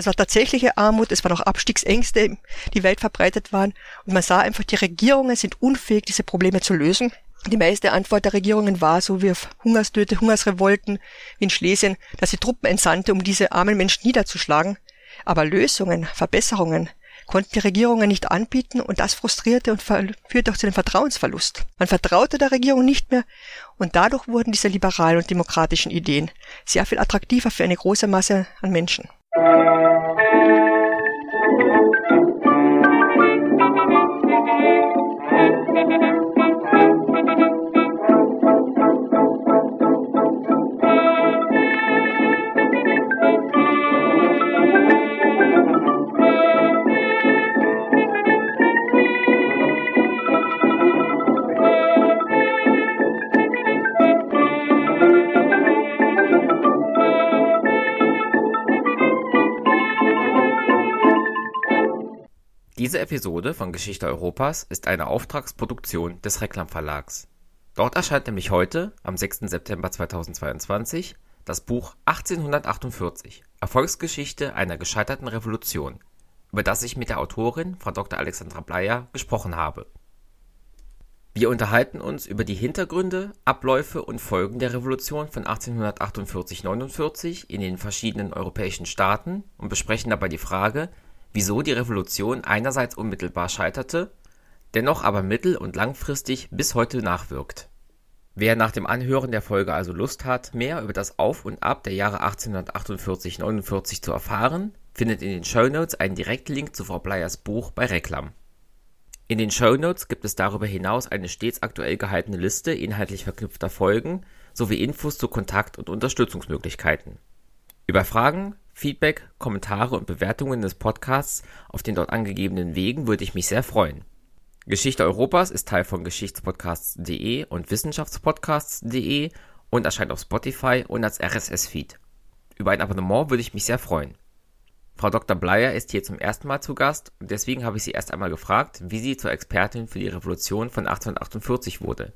Das war tatsächliche Armut, es waren auch Abstiegsängste, die weit verbreitet waren. Und man sah einfach, die Regierungen sind unfähig, diese Probleme zu lösen. Die meiste Antwort der Regierungen war, so wie auf Hungerstöte, Hungersrevolten wie in Schlesien, dass sie Truppen entsandte, um diese armen Menschen niederzuschlagen. Aber Lösungen, Verbesserungen konnten die Regierungen nicht anbieten und das frustrierte und führte auch zu dem Vertrauensverlust. Man vertraute der Regierung nicht mehr und dadurch wurden diese liberalen und demokratischen Ideen sehr viel attraktiver für eine große Masse an Menschen. Thank you. Diese Episode von Geschichte Europas ist eine Auftragsproduktion des Reklam Verlags. Dort erscheint nämlich heute, am 6. September 2022, das Buch 1848 Erfolgsgeschichte einer gescheiterten Revolution, über das ich mit der Autorin, Frau Dr. Alexandra Bleier, gesprochen habe. Wir unterhalten uns über die Hintergründe, Abläufe und Folgen der Revolution von 1848-49 in den verschiedenen europäischen Staaten und besprechen dabei die Frage, wieso die Revolution einerseits unmittelbar scheiterte, dennoch aber mittel- und langfristig bis heute nachwirkt. Wer nach dem Anhören der Folge also Lust hat, mehr über das Auf und Ab der Jahre 1848-49 zu erfahren, findet in den Shownotes einen Direktlink zu Frau Bleiers Buch bei Reklam. In den Shownotes gibt es darüber hinaus eine stets aktuell gehaltene Liste inhaltlich verknüpfter Folgen sowie Infos zu Kontakt- und Unterstützungsmöglichkeiten. Über Fragen, Feedback, Kommentare und Bewertungen des Podcasts auf den dort angegebenen Wegen würde ich mich sehr freuen. Geschichte Europas ist Teil von Geschichtspodcasts.de und Wissenschaftspodcasts.de und erscheint auf Spotify und als RSS-Feed. Über ein Abonnement würde ich mich sehr freuen. Frau Dr. Bleier ist hier zum ersten Mal zu Gast und deswegen habe ich sie erst einmal gefragt, wie sie zur Expertin für die Revolution von 1848 wurde.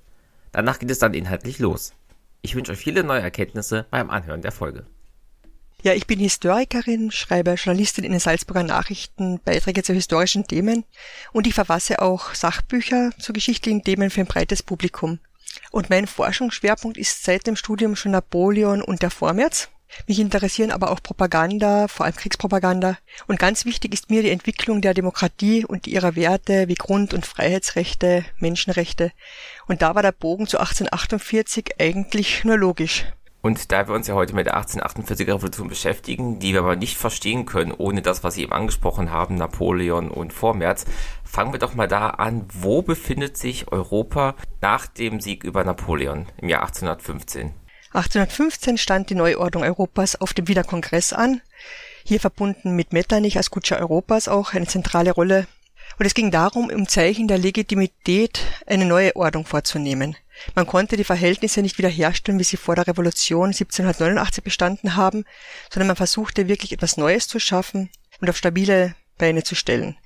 Danach geht es dann inhaltlich los. Ich wünsche euch viele neue Erkenntnisse beim Anhören der Folge. Ja, ich bin Historikerin, schreibe Journalistin in den Salzburger Nachrichten Beiträge zu historischen Themen und ich verfasse auch Sachbücher zu geschichtlichen Themen für ein breites Publikum. Und mein Forschungsschwerpunkt ist seit dem Studium schon Napoleon und der Vormärz. Mich interessieren aber auch Propaganda, vor allem Kriegspropaganda. Und ganz wichtig ist mir die Entwicklung der Demokratie und ihrer Werte wie Grund- und Freiheitsrechte, Menschenrechte. Und da war der Bogen zu 1848 eigentlich nur logisch. Und da wir uns ja heute mit der 1848er Revolution beschäftigen, die wir aber nicht verstehen können, ohne das, was Sie eben angesprochen haben, Napoleon und Vormärz, fangen wir doch mal da an, wo befindet sich Europa nach dem Sieg über Napoleon im Jahr 1815? 1815 stand die Neuordnung Europas auf dem Wiener Kongress an. Hier verbunden mit Metternich als Kutscher Europas auch eine zentrale Rolle. Und es ging darum, im Zeichen der Legitimität eine neue Ordnung vorzunehmen. Man konnte die Verhältnisse nicht wiederherstellen, wie sie vor der Revolution 1789 bestanden haben, sondern man versuchte wirklich etwas Neues zu schaffen und auf stabile Beine zu stellen.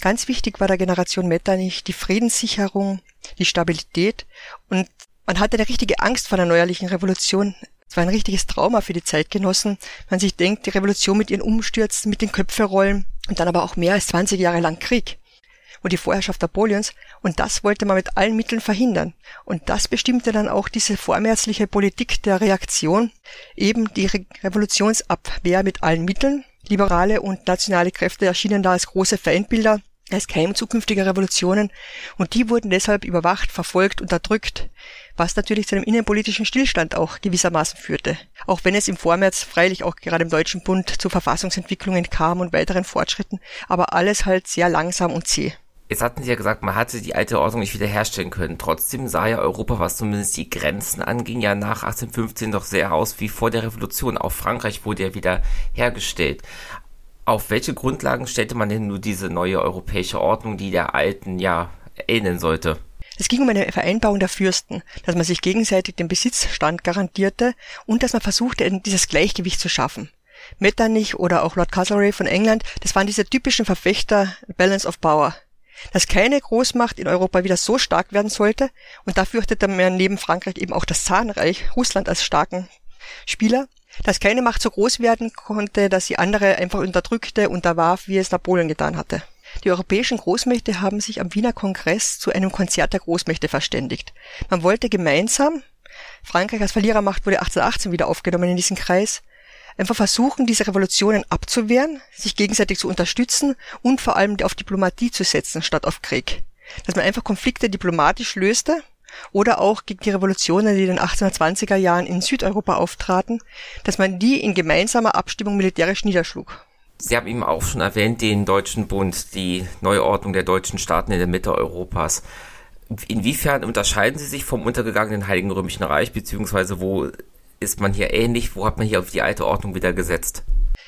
Ganz wichtig war der Generation Metternich die Friedenssicherung, die Stabilität und man hatte eine richtige Angst vor der neuerlichen Revolution. Es war ein richtiges Trauma für die Zeitgenossen. Man sich denkt, die Revolution mit ihren Umstürzen, mit den Köpferollen und dann aber auch mehr als 20 Jahre lang Krieg und die Vorherrschaft Napoleons und das wollte man mit allen Mitteln verhindern. Und das bestimmte dann auch diese vormärzliche Politik der Reaktion, eben die Re Revolutionsabwehr mit allen Mitteln. Liberale und nationale Kräfte erschienen da als große Feindbilder, als Keim zukünftiger Revolutionen und die wurden deshalb überwacht, verfolgt, unterdrückt, was natürlich zu einem innenpolitischen Stillstand auch gewissermaßen führte. Auch wenn es im Vormärz freilich auch gerade im Deutschen Bund zu Verfassungsentwicklungen kam und weiteren Fortschritten, aber alles halt sehr langsam und zäh. Jetzt hatten Sie ja gesagt, man hatte die alte Ordnung nicht wiederherstellen können. Trotzdem sah ja Europa, was zumindest die Grenzen anging, ja nach 1815 doch sehr aus wie vor der Revolution. Auch Frankreich wurde ja wieder hergestellt. Auf welche Grundlagen stellte man denn nur diese neue europäische Ordnung, die der alten ja ähneln sollte? Es ging um eine Vereinbarung der Fürsten, dass man sich gegenseitig den Besitzstand garantierte und dass man versuchte, dieses Gleichgewicht zu schaffen. Metternich oder auch Lord Castlereagh von England, das waren diese typischen Verfechter Balance of Power dass keine Großmacht in Europa wieder so stark werden sollte, und da fürchtete man neben Frankreich eben auch das Zahnreich, Russland als starken Spieler, dass keine Macht so groß werden konnte, dass sie andere einfach unterdrückte, unterwarf, wie es Napoleon getan hatte. Die europäischen Großmächte haben sich am Wiener Kongress zu einem Konzert der Großmächte verständigt. Man wollte gemeinsam, Frankreich als Verlierermacht wurde 1818 wieder aufgenommen in diesen Kreis, einfach versuchen, diese Revolutionen abzuwehren, sich gegenseitig zu unterstützen und vor allem auf Diplomatie zu setzen statt auf Krieg. Dass man einfach Konflikte diplomatisch löste oder auch gegen die Revolutionen, die in den 1820er Jahren in Südeuropa auftraten, dass man die in gemeinsamer Abstimmung militärisch niederschlug. Sie haben eben auch schon erwähnt den Deutschen Bund, die Neuordnung der deutschen Staaten in der Mitte Europas. Inwiefern unterscheiden sie sich vom untergegangenen Heiligen Römischen Reich, beziehungsweise wo ist man hier ähnlich, wo hat man hier auf die alte Ordnung wieder gesetzt?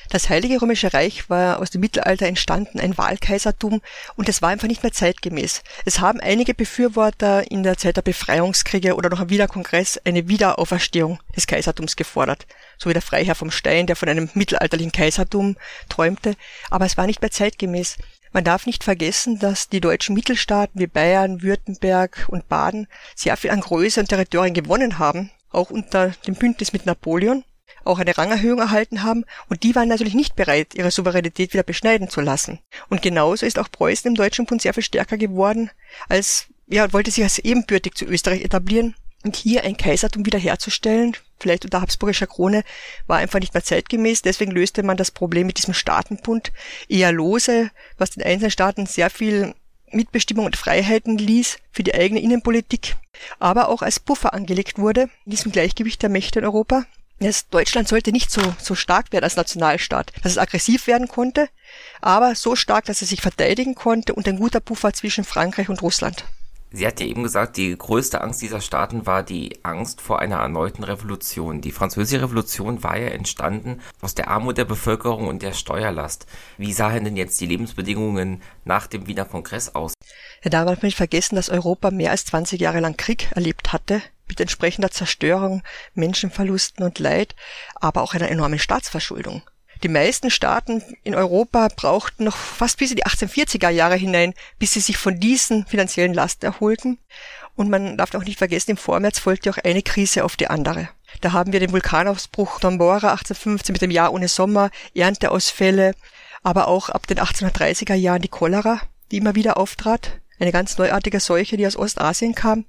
Das Heilige Römische Reich war aus dem Mittelalter entstanden, ein Wahlkaisertum, und es war einfach nicht mehr zeitgemäß. Es haben einige Befürworter in der Zeit der Befreiungskriege oder noch am Wiener Kongress eine Wiederauferstehung des Kaisertums gefordert, so wie der Freiherr vom Stein, der von einem mittelalterlichen Kaisertum träumte, aber es war nicht mehr zeitgemäß. Man darf nicht vergessen, dass die deutschen Mittelstaaten wie Bayern, Württemberg und Baden sehr viel an Größe und Territorien gewonnen haben, auch unter dem Bündnis mit Napoleon auch eine Rangerhöhung erhalten haben und die waren natürlich nicht bereit, ihre Souveränität wieder beschneiden zu lassen. Und genauso ist auch Preußen im Deutschen Bund sehr viel stärker geworden, als ja, wollte sich als ebenbürtig zu Österreich etablieren und hier ein Kaisertum wiederherzustellen, vielleicht unter habsburgischer Krone, war einfach nicht mehr zeitgemäß. Deswegen löste man das Problem mit diesem Staatenbund eher lose, was den einzelnen Staaten sehr viel Mitbestimmung und Freiheiten ließ für die eigene Innenpolitik, aber auch als Puffer angelegt wurde in diesem Gleichgewicht der Mächte in Europa Deutschland sollte nicht so, so stark werden als Nationalstaat, dass es aggressiv werden konnte, aber so stark, dass es sich verteidigen konnte und ein guter Puffer zwischen Frankreich und Russland. Sie hat ja eben gesagt, die größte Angst dieser Staaten war die Angst vor einer erneuten Revolution. Die französische Revolution war ja entstanden aus der Armut der Bevölkerung und der Steuerlast. Wie sahen denn jetzt die Lebensbedingungen nach dem Wiener Kongress aus? Ja, da darf man nicht vergessen, dass Europa mehr als 20 Jahre lang Krieg erlebt hatte mit entsprechender Zerstörung, Menschenverlusten und Leid, aber auch einer enormen Staatsverschuldung. Die meisten Staaten in Europa brauchten noch fast bis in die 1840er Jahre hinein, bis sie sich von diesen finanziellen Lasten erholten. Und man darf auch nicht vergessen, im Vormärz folgte auch eine Krise auf die andere. Da haben wir den Vulkanausbruch Tombora 1815 mit dem Jahr ohne Sommer, Ernteausfälle, aber auch ab den 1830er Jahren die Cholera, die immer wieder auftrat. Eine ganz neuartige Seuche, die aus Ostasien kam.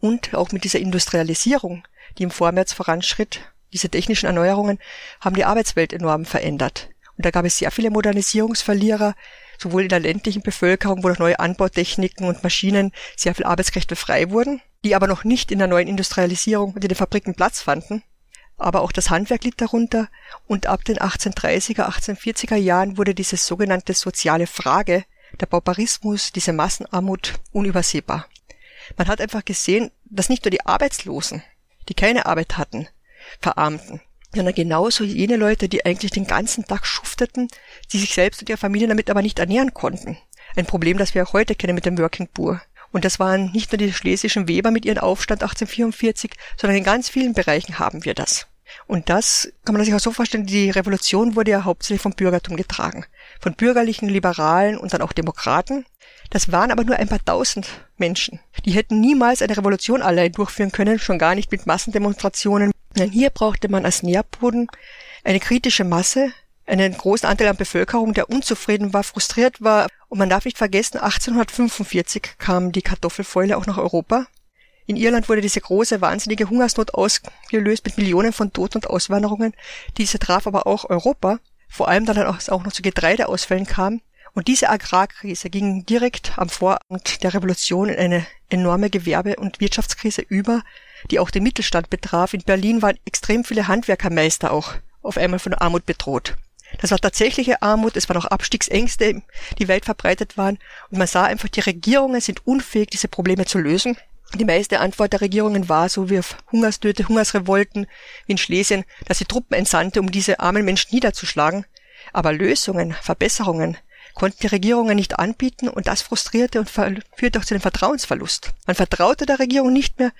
Und auch mit dieser Industrialisierung, die im Vormärz voranschritt, diese technischen Erneuerungen haben die Arbeitswelt enorm verändert. Und da gab es sehr viele Modernisierungsverlierer, sowohl in der ländlichen Bevölkerung, wo durch neue Anbautechniken und Maschinen sehr viel Arbeitskräfte frei wurden, die aber noch nicht in der neuen Industrialisierung und in den Fabriken Platz fanden. Aber auch das Handwerk litt darunter und ab den 1830er, 1840er Jahren wurde diese sogenannte soziale Frage, der Pauperismus, diese Massenarmut unübersehbar. Man hat einfach gesehen, dass nicht nur die Arbeitslosen, die keine Arbeit hatten, verarmten, sondern genauso jene Leute, die eigentlich den ganzen Tag schufteten, die sich selbst und ihre Familie damit aber nicht ernähren konnten. Ein Problem, das wir auch heute kennen mit dem Working Poor. Und das waren nicht nur die schlesischen Weber mit ihrem Aufstand 1844, sondern in ganz vielen Bereichen haben wir das. Und das kann man sich auch so vorstellen, die Revolution wurde ja hauptsächlich vom Bürgertum getragen. Von bürgerlichen, Liberalen und dann auch Demokraten. Das waren aber nur ein paar tausend Menschen. Die hätten niemals eine Revolution allein durchführen können, schon gar nicht mit Massendemonstrationen. Denn hier brauchte man als Nährboden eine kritische Masse, einen großen Anteil an Bevölkerung, der unzufrieden war, frustriert war. Und man darf nicht vergessen, 1845 kam die Kartoffelfäule auch nach Europa. In Irland wurde diese große, wahnsinnige Hungersnot ausgelöst mit Millionen von Toten und Auswanderungen. Diese traf aber auch Europa, vor allem da dann auch noch zu Getreideausfällen kam. Und diese Agrarkrise ging direkt am Vorabend der Revolution in eine enorme Gewerbe- und Wirtschaftskrise über, die auch den Mittelstand betraf. In Berlin waren extrem viele Handwerkermeister auch auf einmal von Armut bedroht. Das war tatsächliche Armut, es waren auch Abstiegsängste, die weit verbreitet waren. Und man sah einfach, die Regierungen sind unfähig, diese Probleme zu lösen. Die meiste Antwort der Regierungen war, so wie auf Hungersnöte, Hungersrevolten wie in Schlesien, dass sie Truppen entsandte, um diese armen Menschen niederzuschlagen. Aber Lösungen, Verbesserungen, konnten die Regierungen nicht anbieten und das frustrierte und führte auch zu dem Vertrauensverlust. Man vertraute der Regierung nicht mehr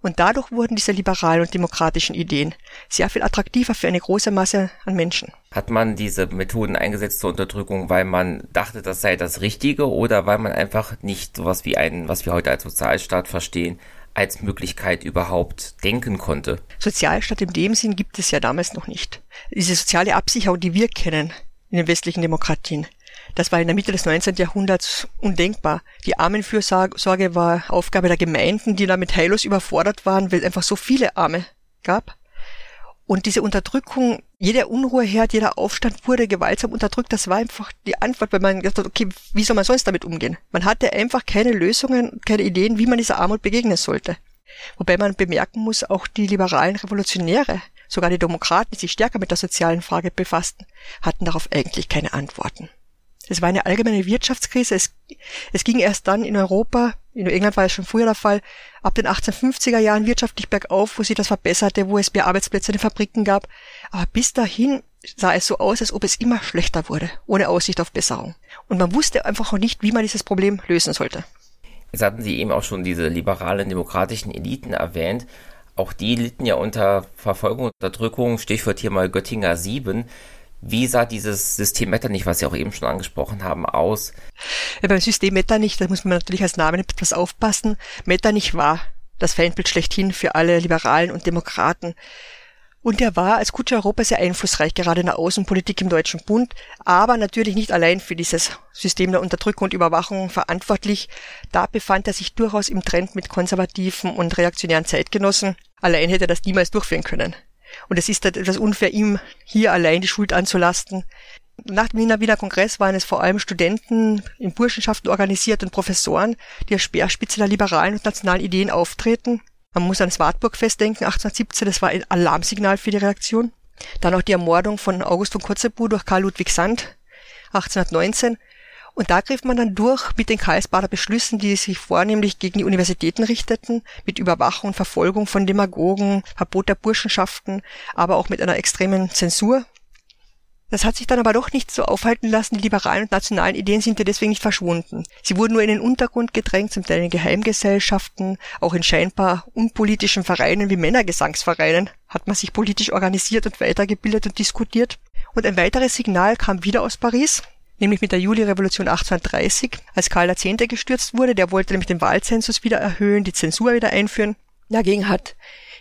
und dadurch wurden diese liberalen und demokratischen Ideen sehr viel attraktiver für eine große Masse an Menschen. Hat man diese Methoden eingesetzt zur Unterdrückung, weil man dachte, das sei das Richtige oder weil man einfach nicht sowas wie einen, was wir heute als Sozialstaat verstehen, als Möglichkeit überhaupt denken konnte. Sozialstaat in dem Sinn gibt es ja damals noch nicht. Diese soziale Absicherung, die wir kennen in den westlichen Demokratien, das war in der Mitte des 19. Jahrhunderts undenkbar. Die Armenfürsorge war Aufgabe der Gemeinden, die damit heillos überfordert waren, weil es einfach so viele Arme gab. Und diese Unterdrückung, jeder Unruheherd, jeder Aufstand wurde gewaltsam unterdrückt. Das war einfach die Antwort, weil man gesagt hat, okay, wie soll man sonst damit umgehen? Man hatte einfach keine Lösungen, keine Ideen, wie man dieser Armut begegnen sollte. Wobei man bemerken muss, auch die liberalen Revolutionäre, sogar die Demokraten, die sich stärker mit der sozialen Frage befassten, hatten darauf eigentlich keine Antworten. Es war eine allgemeine Wirtschaftskrise. Es, es ging erst dann in Europa, in England war es schon früher der Fall, ab den 1850er Jahren wirtschaftlich bergauf, wo sich das verbesserte, wo es mehr Arbeitsplätze in den Fabriken gab. Aber bis dahin sah es so aus, als ob es immer schlechter wurde, ohne Aussicht auf Besserung. Und man wusste einfach auch nicht, wie man dieses Problem lösen sollte. Jetzt hatten Sie eben auch schon diese liberalen demokratischen Eliten erwähnt. Auch die litten ja unter Verfolgung Unterdrückung, Stichwort hier mal Göttinger 7. Wie sah dieses System Metternich, was Sie auch eben schon angesprochen haben, aus? Ja, beim System Metternich, da muss man natürlich als Namen etwas aufpassen. Metternich war das Feindbild schlechthin für alle Liberalen und Demokraten. Und er war als Kutscher Europa sehr einflussreich, gerade in der Außenpolitik im Deutschen Bund, aber natürlich nicht allein für dieses System der Unterdrückung und Überwachung verantwortlich. Da befand er sich durchaus im Trend mit konservativen und reaktionären Zeitgenossen. Allein hätte er das niemals durchführen können. Und es ist halt etwas unfair, ihm hier allein die Schuld anzulasten. Nach dem Wiener Wiener Kongress waren es vor allem Studenten in Burschenschaften organisiert und Professoren, die als Speerspitze der liberalen und nationalen Ideen auftreten. Man muss an das Wartburgfest denken, 1817, das war ein Alarmsignal für die Reaktion. Dann auch die Ermordung von August von Kotzebue durch Karl Ludwig Sand, 1819. Und da griff man dann durch mit den Karlsbader Beschlüssen, die sich vornehmlich gegen die Universitäten richteten, mit Überwachung und Verfolgung von Demagogen, Verbot der Burschenschaften, aber auch mit einer extremen Zensur. Das hat sich dann aber doch nicht so aufhalten lassen. Die liberalen und nationalen Ideen sind ja deswegen nicht verschwunden. Sie wurden nur in den Untergrund gedrängt, zum Teil in Geheimgesellschaften, auch in scheinbar unpolitischen Vereinen wie Männergesangsvereinen hat man sich politisch organisiert und weitergebildet und diskutiert. Und ein weiteres Signal kam wieder aus Paris nämlich mit der Juli-Revolution 1830, als Karl X. gestürzt wurde. Der wollte nämlich den Wahlzensus wieder erhöhen, die Zensur wieder einführen. Dagegen hat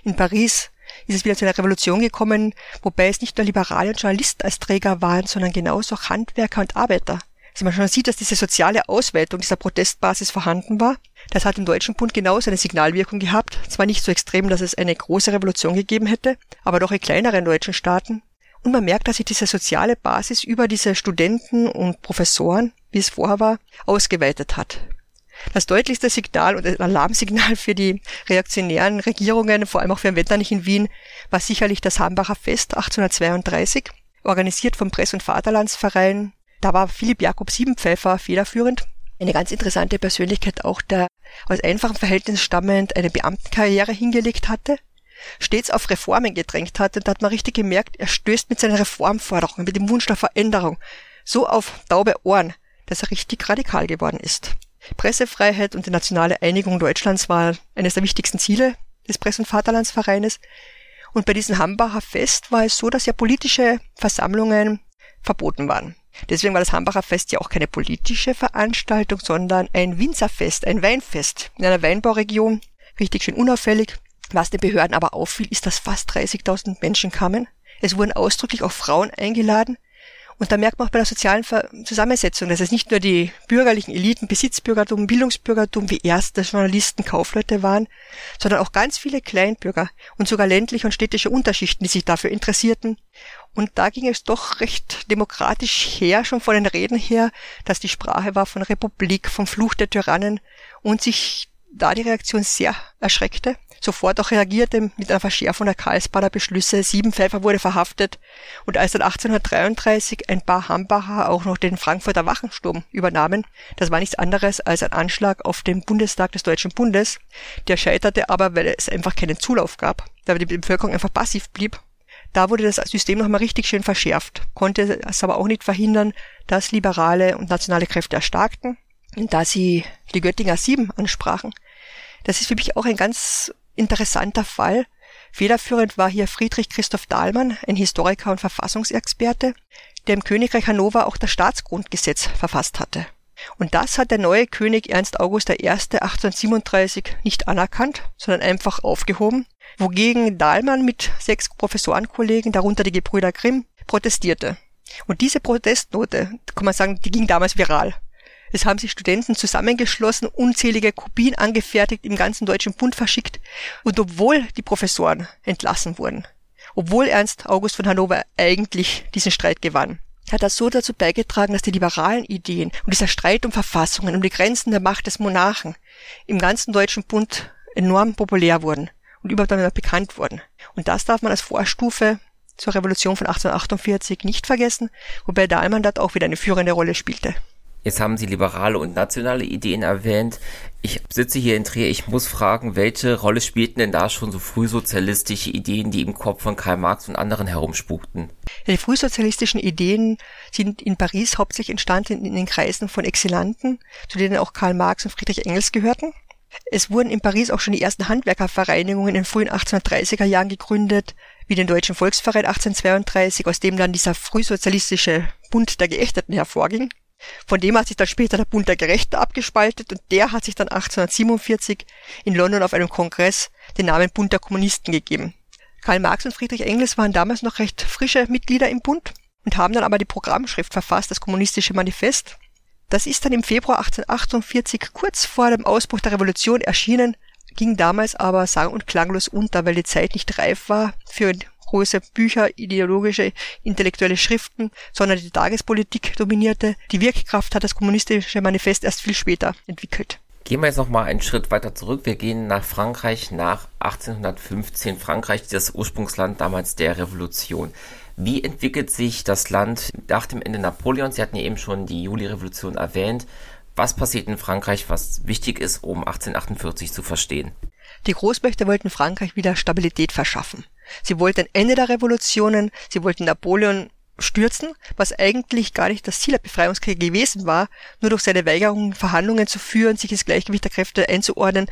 in Paris ist es wieder zu einer Revolution gekommen, wobei es nicht nur Liberale und Journalisten als Träger waren, sondern genauso auch Handwerker und Arbeiter. Also man schon sieht, dass diese soziale Ausweitung dieser Protestbasis vorhanden war. Das hat im Deutschen Bund genauso eine Signalwirkung gehabt. Zwar nicht so extrem, dass es eine große Revolution gegeben hätte, aber doch in kleineren deutschen Staaten und man merkt, dass sich diese soziale Basis über diese Studenten und Professoren, wie es vorher war, ausgeweitet hat. Das deutlichste Signal und Alarmsignal für die reaktionären Regierungen, vor allem auch für Wetternich in Wien, war sicherlich das Hambacher Fest 1832, organisiert vom Press- und Vaterlandsverein. Da war Philipp Jakob Siebenpfeifer federführend. Eine ganz interessante Persönlichkeit auch, der aus einfachem Verhältnis stammend eine Beamtenkarriere hingelegt hatte stets auf Reformen gedrängt hat. Und da hat man richtig gemerkt, er stößt mit seinen Reformforderungen, mit dem Wunsch der Veränderung so auf taube Ohren, dass er richtig radikal geworden ist. Pressefreiheit und die nationale Einigung Deutschlands war eines der wichtigsten Ziele des Press- und Vaterlandsvereines. Und bei diesem Hambacher Fest war es so, dass ja politische Versammlungen verboten waren. Deswegen war das Hambacher Fest ja auch keine politische Veranstaltung, sondern ein Winzerfest, ein Weinfest in einer Weinbauregion, richtig schön unauffällig. Was den Behörden aber auffiel, ist, dass fast 30.000 Menschen kamen. Es wurden ausdrücklich auch Frauen eingeladen. Und da merkt man auch bei der sozialen Zusammensetzung, dass es nicht nur die bürgerlichen Eliten, Besitzbürgertum, Bildungsbürgertum wie Ärzte, Journalisten, Kaufleute waren, sondern auch ganz viele Kleinbürger und sogar ländliche und städtische Unterschichten, die sich dafür interessierten. Und da ging es doch recht demokratisch her, schon von den Reden her, dass die Sprache war von Republik, vom Fluch der Tyrannen und sich da die Reaktion sehr erschreckte sofort auch reagierte mit einer Verschärfung der Karlsbader Beschlüsse. Sieben Pfeifer wurde verhaftet und als dann 1833 ein paar Hambacher auch noch den Frankfurter Wachensturm übernahmen, das war nichts anderes als ein Anschlag auf den Bundestag des Deutschen Bundes. Der scheiterte aber, weil es einfach keinen Zulauf gab, da die Bevölkerung einfach passiv blieb. Da wurde das System nochmal richtig schön verschärft, konnte es aber auch nicht verhindern, dass liberale und nationale Kräfte erstarkten. Da sie die Göttinger Sieben ansprachen, das ist für mich auch ein ganz interessanter Fall. Federführend war hier Friedrich Christoph Dahlmann, ein Historiker und Verfassungsexperte, der im Königreich Hannover auch das Staatsgrundgesetz verfasst hatte. Und das hat der neue König Ernst August I. 1837 nicht anerkannt, sondern einfach aufgehoben, wogegen Dahlmann mit sechs Professorenkollegen, darunter die Gebrüder Grimm, protestierte. Und diese Protestnote, kann man sagen, die ging damals viral. Es haben sich Studenten zusammengeschlossen, unzählige Kopien angefertigt, im ganzen Deutschen Bund verschickt. Und obwohl die Professoren entlassen wurden, obwohl Ernst August von Hannover eigentlich diesen Streit gewann, hat das so dazu beigetragen, dass die liberalen Ideen und dieser Streit um Verfassungen, um die Grenzen der Macht des Monarchen im ganzen Deutschen Bund enorm populär wurden und überhaupt bekannt wurden. Und das darf man als Vorstufe zur Revolution von 1848 nicht vergessen, wobei Dahlmann dort auch wieder eine führende Rolle spielte. Jetzt haben Sie liberale und nationale Ideen erwähnt. Ich sitze hier in Trier, ich muss fragen, welche Rolle spielten denn da schon so frühsozialistische Ideen, die im Kopf von Karl Marx und anderen herumspukten? Die frühsozialistischen Ideen sind in Paris hauptsächlich entstanden in den Kreisen von Exilanten, zu denen auch Karl Marx und Friedrich Engels gehörten. Es wurden in Paris auch schon die ersten Handwerkervereinigungen in den frühen 1830er Jahren gegründet, wie den Deutschen Volksverein 1832, aus dem dann dieser frühsozialistische Bund der Geächteten hervorging. Von dem hat sich dann später der Bund der Gerechten abgespaltet und der hat sich dann 1847 in London auf einem Kongress den Namen Bund der Kommunisten gegeben. Karl Marx und Friedrich Engels waren damals noch recht frische Mitglieder im Bund und haben dann aber die Programmschrift verfasst, das Kommunistische Manifest. Das ist dann im Februar 1848 kurz vor dem Ausbruch der Revolution erschienen, ging damals aber sang- und klanglos unter, weil die Zeit nicht reif war für große Bücher, ideologische, intellektuelle Schriften, sondern die Tagespolitik dominierte. Die Wirkkraft hat das kommunistische Manifest erst viel später entwickelt. Gehen wir jetzt noch mal einen Schritt weiter zurück. Wir gehen nach Frankreich nach 1815. Frankreich, das Ursprungsland damals der Revolution. Wie entwickelt sich das Land nach dem Ende Napoleons? Sie hatten ja eben schon die Juli-Revolution erwähnt. Was passiert in Frankreich, was wichtig ist, um 1848 zu verstehen? Die Großmächte wollten Frankreich wieder Stabilität verschaffen. Sie wollten Ende der Revolutionen, sie wollten Napoleon stürzen, was eigentlich gar nicht das Ziel der Befreiungskriege gewesen war, nur durch seine Weigerung, Verhandlungen zu führen, sich ins Gleichgewicht der Kräfte einzuordnen,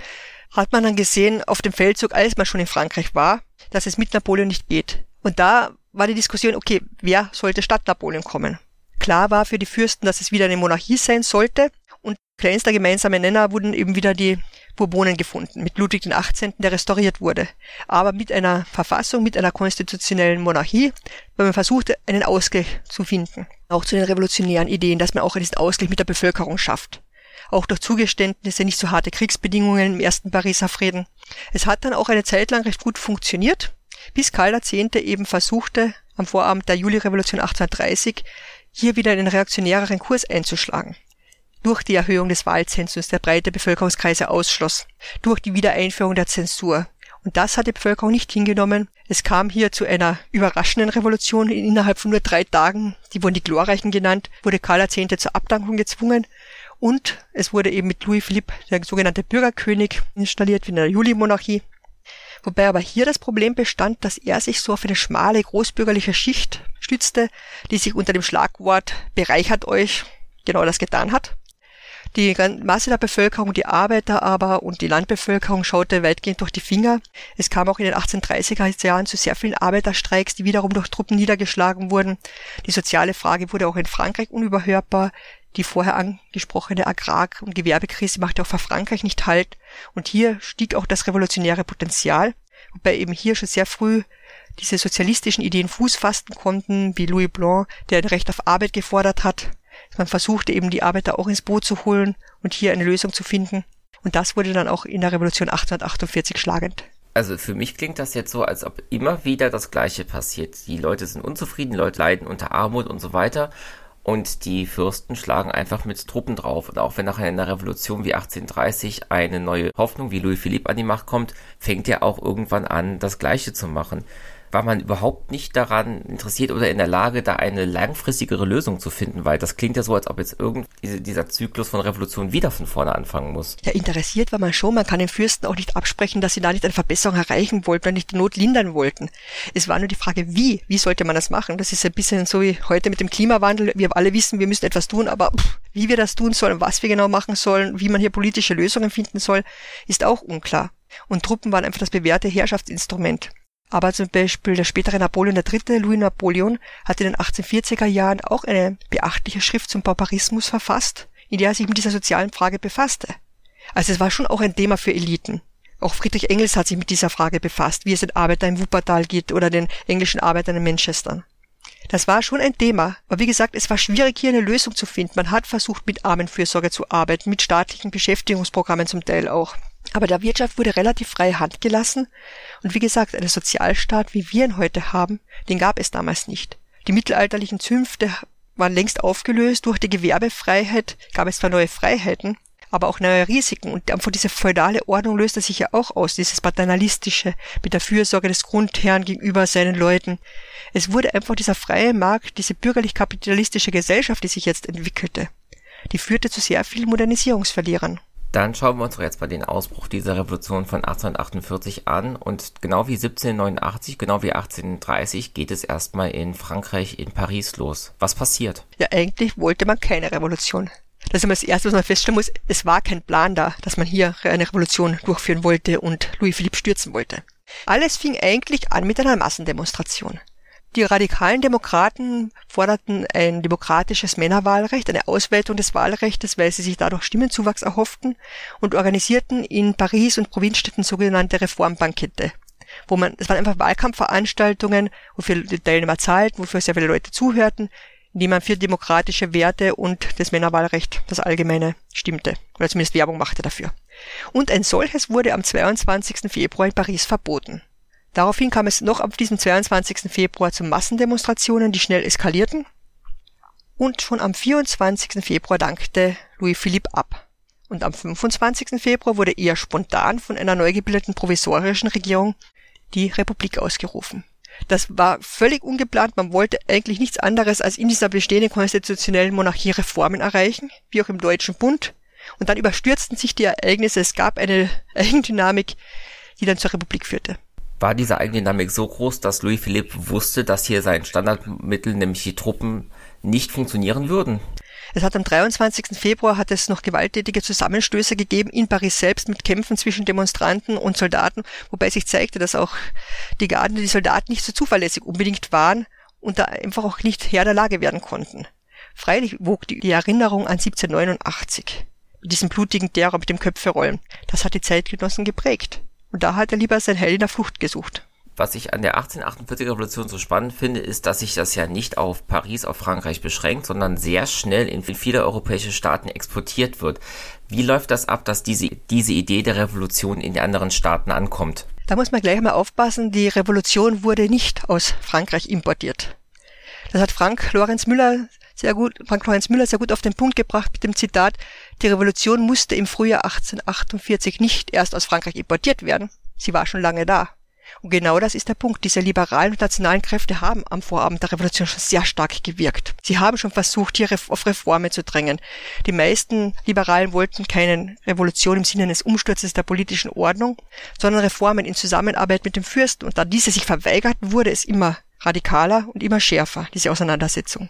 hat man dann gesehen auf dem Feldzug, als man schon in Frankreich war, dass es mit Napoleon nicht geht. Und da war die Diskussion, okay, wer sollte statt Napoleon kommen? Klar war für die Fürsten, dass es wieder eine Monarchie sein sollte, und kleinster gemeinsamer Nenner wurden eben wieder die Bourbonen gefunden, mit Ludwig XVIII., der restauriert wurde. Aber mit einer Verfassung, mit einer konstitutionellen Monarchie, weil man versuchte, einen Ausgleich zu finden. Auch zu den revolutionären Ideen, dass man auch diesen Ausgleich mit der Bevölkerung schafft. Auch durch Zugeständnisse, nicht so harte Kriegsbedingungen im ersten Pariser Frieden. Es hat dann auch eine Zeit lang recht gut funktioniert, bis Karl X. eben versuchte, am Vorabend der Julirevolution 1830 hier wieder einen reaktionäreren Kurs einzuschlagen durch die Erhöhung des Wahlzensus der breite Bevölkerungskreise ausschloss, durch die Wiedereinführung der Zensur. Und das hat die Bevölkerung nicht hingenommen. Es kam hier zu einer überraschenden Revolution innerhalb von nur drei Tagen, die wurden die Glorreichen genannt, wurde Karl X. zur Abdankung gezwungen und es wurde eben mit Louis Philippe der sogenannte Bürgerkönig installiert wie in der Juli-Monarchie. Wobei aber hier das Problem bestand, dass er sich so auf eine schmale großbürgerliche Schicht stützte, die sich unter dem Schlagwort bereichert euch genau das getan hat. Die Masse der Bevölkerung, die Arbeiter aber und die Landbevölkerung schaute weitgehend durch die Finger. Es kam auch in den 1830er Jahren zu sehr vielen Arbeiterstreiks, die wiederum durch Truppen niedergeschlagen wurden. Die soziale Frage wurde auch in Frankreich unüberhörbar. Die vorher angesprochene Agrar- und Gewerbekrise machte auch für Frankreich nicht Halt. Und hier stieg auch das revolutionäre Potenzial, wobei eben hier schon sehr früh diese sozialistischen Ideen Fuß fassen konnten, wie Louis Blanc, der ein Recht auf Arbeit gefordert hat. Man versuchte eben die Arbeiter auch ins Boot zu holen und hier eine Lösung zu finden. Und das wurde dann auch in der Revolution 1848 schlagend. Also für mich klingt das jetzt so, als ob immer wieder das Gleiche passiert. Die Leute sind unzufrieden, die Leute leiden unter Armut und so weiter. Und die Fürsten schlagen einfach mit Truppen drauf. Und auch wenn nachher in einer Revolution wie 1830 eine neue Hoffnung wie Louis Philippe an die Macht kommt, fängt er auch irgendwann an, das Gleiche zu machen war man überhaupt nicht daran interessiert oder in der Lage, da eine langfristigere Lösung zu finden, weil das klingt ja so, als ob jetzt irgend dieser Zyklus von Revolution wieder von vorne anfangen muss. Ja, interessiert war man schon. Man kann den Fürsten auch nicht absprechen, dass sie da nicht eine Verbesserung erreichen wollten nicht die Not lindern wollten. Es war nur die Frage, wie? Wie sollte man das machen? Das ist ein bisschen so wie heute mit dem Klimawandel. Wir alle wissen, wir müssen etwas tun, aber pff, wie wir das tun sollen, was wir genau machen sollen, wie man hier politische Lösungen finden soll, ist auch unklar. Und Truppen waren einfach das bewährte Herrschaftsinstrument. Aber zum Beispiel der spätere Napoleon III., Louis Napoleon, hat in den 1840er Jahren auch eine beachtliche Schrift zum Barbarismus verfasst, in der er sich mit dieser sozialen Frage befasste. Also es war schon auch ein Thema für Eliten. Auch Friedrich Engels hat sich mit dieser Frage befasst, wie es den Arbeitern im Wuppertal geht oder den englischen Arbeitern in Manchester. Das war schon ein Thema, aber wie gesagt, es war schwierig, hier eine Lösung zu finden. Man hat versucht, mit Armenfürsorge zu arbeiten, mit staatlichen Beschäftigungsprogrammen zum Teil auch. Aber der Wirtschaft wurde relativ freie Hand gelassen. Und wie gesagt, einen Sozialstaat, wie wir ihn heute haben, den gab es damals nicht. Die mittelalterlichen Zünfte waren längst aufgelöst. Durch die Gewerbefreiheit gab es zwar neue Freiheiten, aber auch neue Risiken. Und einfach diese feudale Ordnung löste sich ja auch aus, dieses paternalistische mit der Fürsorge des Grundherrn gegenüber seinen Leuten. Es wurde einfach dieser freie Markt, diese bürgerlich-kapitalistische Gesellschaft, die sich jetzt entwickelte, die führte zu sehr vielen Modernisierungsverlierern. Dann schauen wir uns doch jetzt mal den Ausbruch dieser Revolution von 1848 an und genau wie 1789, genau wie 1830 geht es erstmal in Frankreich, in Paris los. Was passiert? Ja, eigentlich wollte man keine Revolution. Das ist immer das Erste, was man feststellen muss. Es war kein Plan da, dass man hier eine Revolution durchführen wollte und Louis Philippe stürzen wollte. Alles fing eigentlich an mit einer Massendemonstration. Die radikalen Demokraten forderten ein demokratisches Männerwahlrecht, eine Ausweitung des Wahlrechts, weil sie sich dadurch Stimmenzuwachs erhofften und organisierten in Paris und Provinzstädten sogenannte Reformbankette, wo man, es waren einfach Wahlkampfveranstaltungen, wofür die Teilnehmer zahlten, wofür sehr viele Leute zuhörten, indem man für demokratische Werte und das Männerwahlrecht, das Allgemeine, stimmte, oder zumindest Werbung machte dafür. Und ein solches wurde am 22. Februar in Paris verboten. Daraufhin kam es noch ab diesem 22. Februar zu Massendemonstrationen, die schnell eskalierten. Und schon am 24. Februar dankte Louis Philippe ab. Und am 25. Februar wurde eher spontan von einer neu gebildeten provisorischen Regierung die Republik ausgerufen. Das war völlig ungeplant. Man wollte eigentlich nichts anderes als in dieser bestehenden konstitutionellen Monarchie Reformen erreichen, wie auch im Deutschen Bund. Und dann überstürzten sich die Ereignisse. Es gab eine Eigendynamik, die dann zur Republik führte war diese Eigendynamik so groß, dass Louis Philippe wusste, dass hier sein Standardmittel, nämlich die Truppen, nicht funktionieren würden. Es hat am 23. Februar hat es noch gewalttätige Zusammenstöße gegeben in Paris selbst mit Kämpfen zwischen Demonstranten und Soldaten, wobei sich zeigte, dass auch die Garden, die Soldaten nicht so zuverlässig unbedingt waren und da einfach auch nicht Herr der Lage werden konnten. Freilich wog die, Erinnerung an 1789 mit diesem blutigen Terror mit dem Köpferollen. Das hat die Zeitgenossen geprägt. Und da hat er lieber sein Heil in der Flucht gesucht. Was ich an der 1848 Revolution so spannend finde, ist, dass sich das ja nicht auf Paris, auf Frankreich beschränkt, sondern sehr schnell in viele europäische Staaten exportiert wird. Wie läuft das ab, dass diese, diese Idee der Revolution in den anderen Staaten ankommt? Da muss man gleich mal aufpassen, die Revolution wurde nicht aus Frankreich importiert. Das hat Frank Lorenz Müller sehr gut, Frank Lorenz Müller sehr gut auf den Punkt gebracht mit dem Zitat, die Revolution musste im Frühjahr 1848 nicht erst aus Frankreich importiert werden, sie war schon lange da. Und genau das ist der Punkt. Diese liberalen und nationalen Kräfte haben am Vorabend der Revolution schon sehr stark gewirkt. Sie haben schon versucht, hier auf Reformen zu drängen. Die meisten Liberalen wollten keine Revolution im Sinne eines Umsturzes der politischen Ordnung, sondern Reformen in Zusammenarbeit mit dem Fürsten. Und da diese sich verweigerten, wurde es immer radikaler und immer schärfer, diese Auseinandersetzung.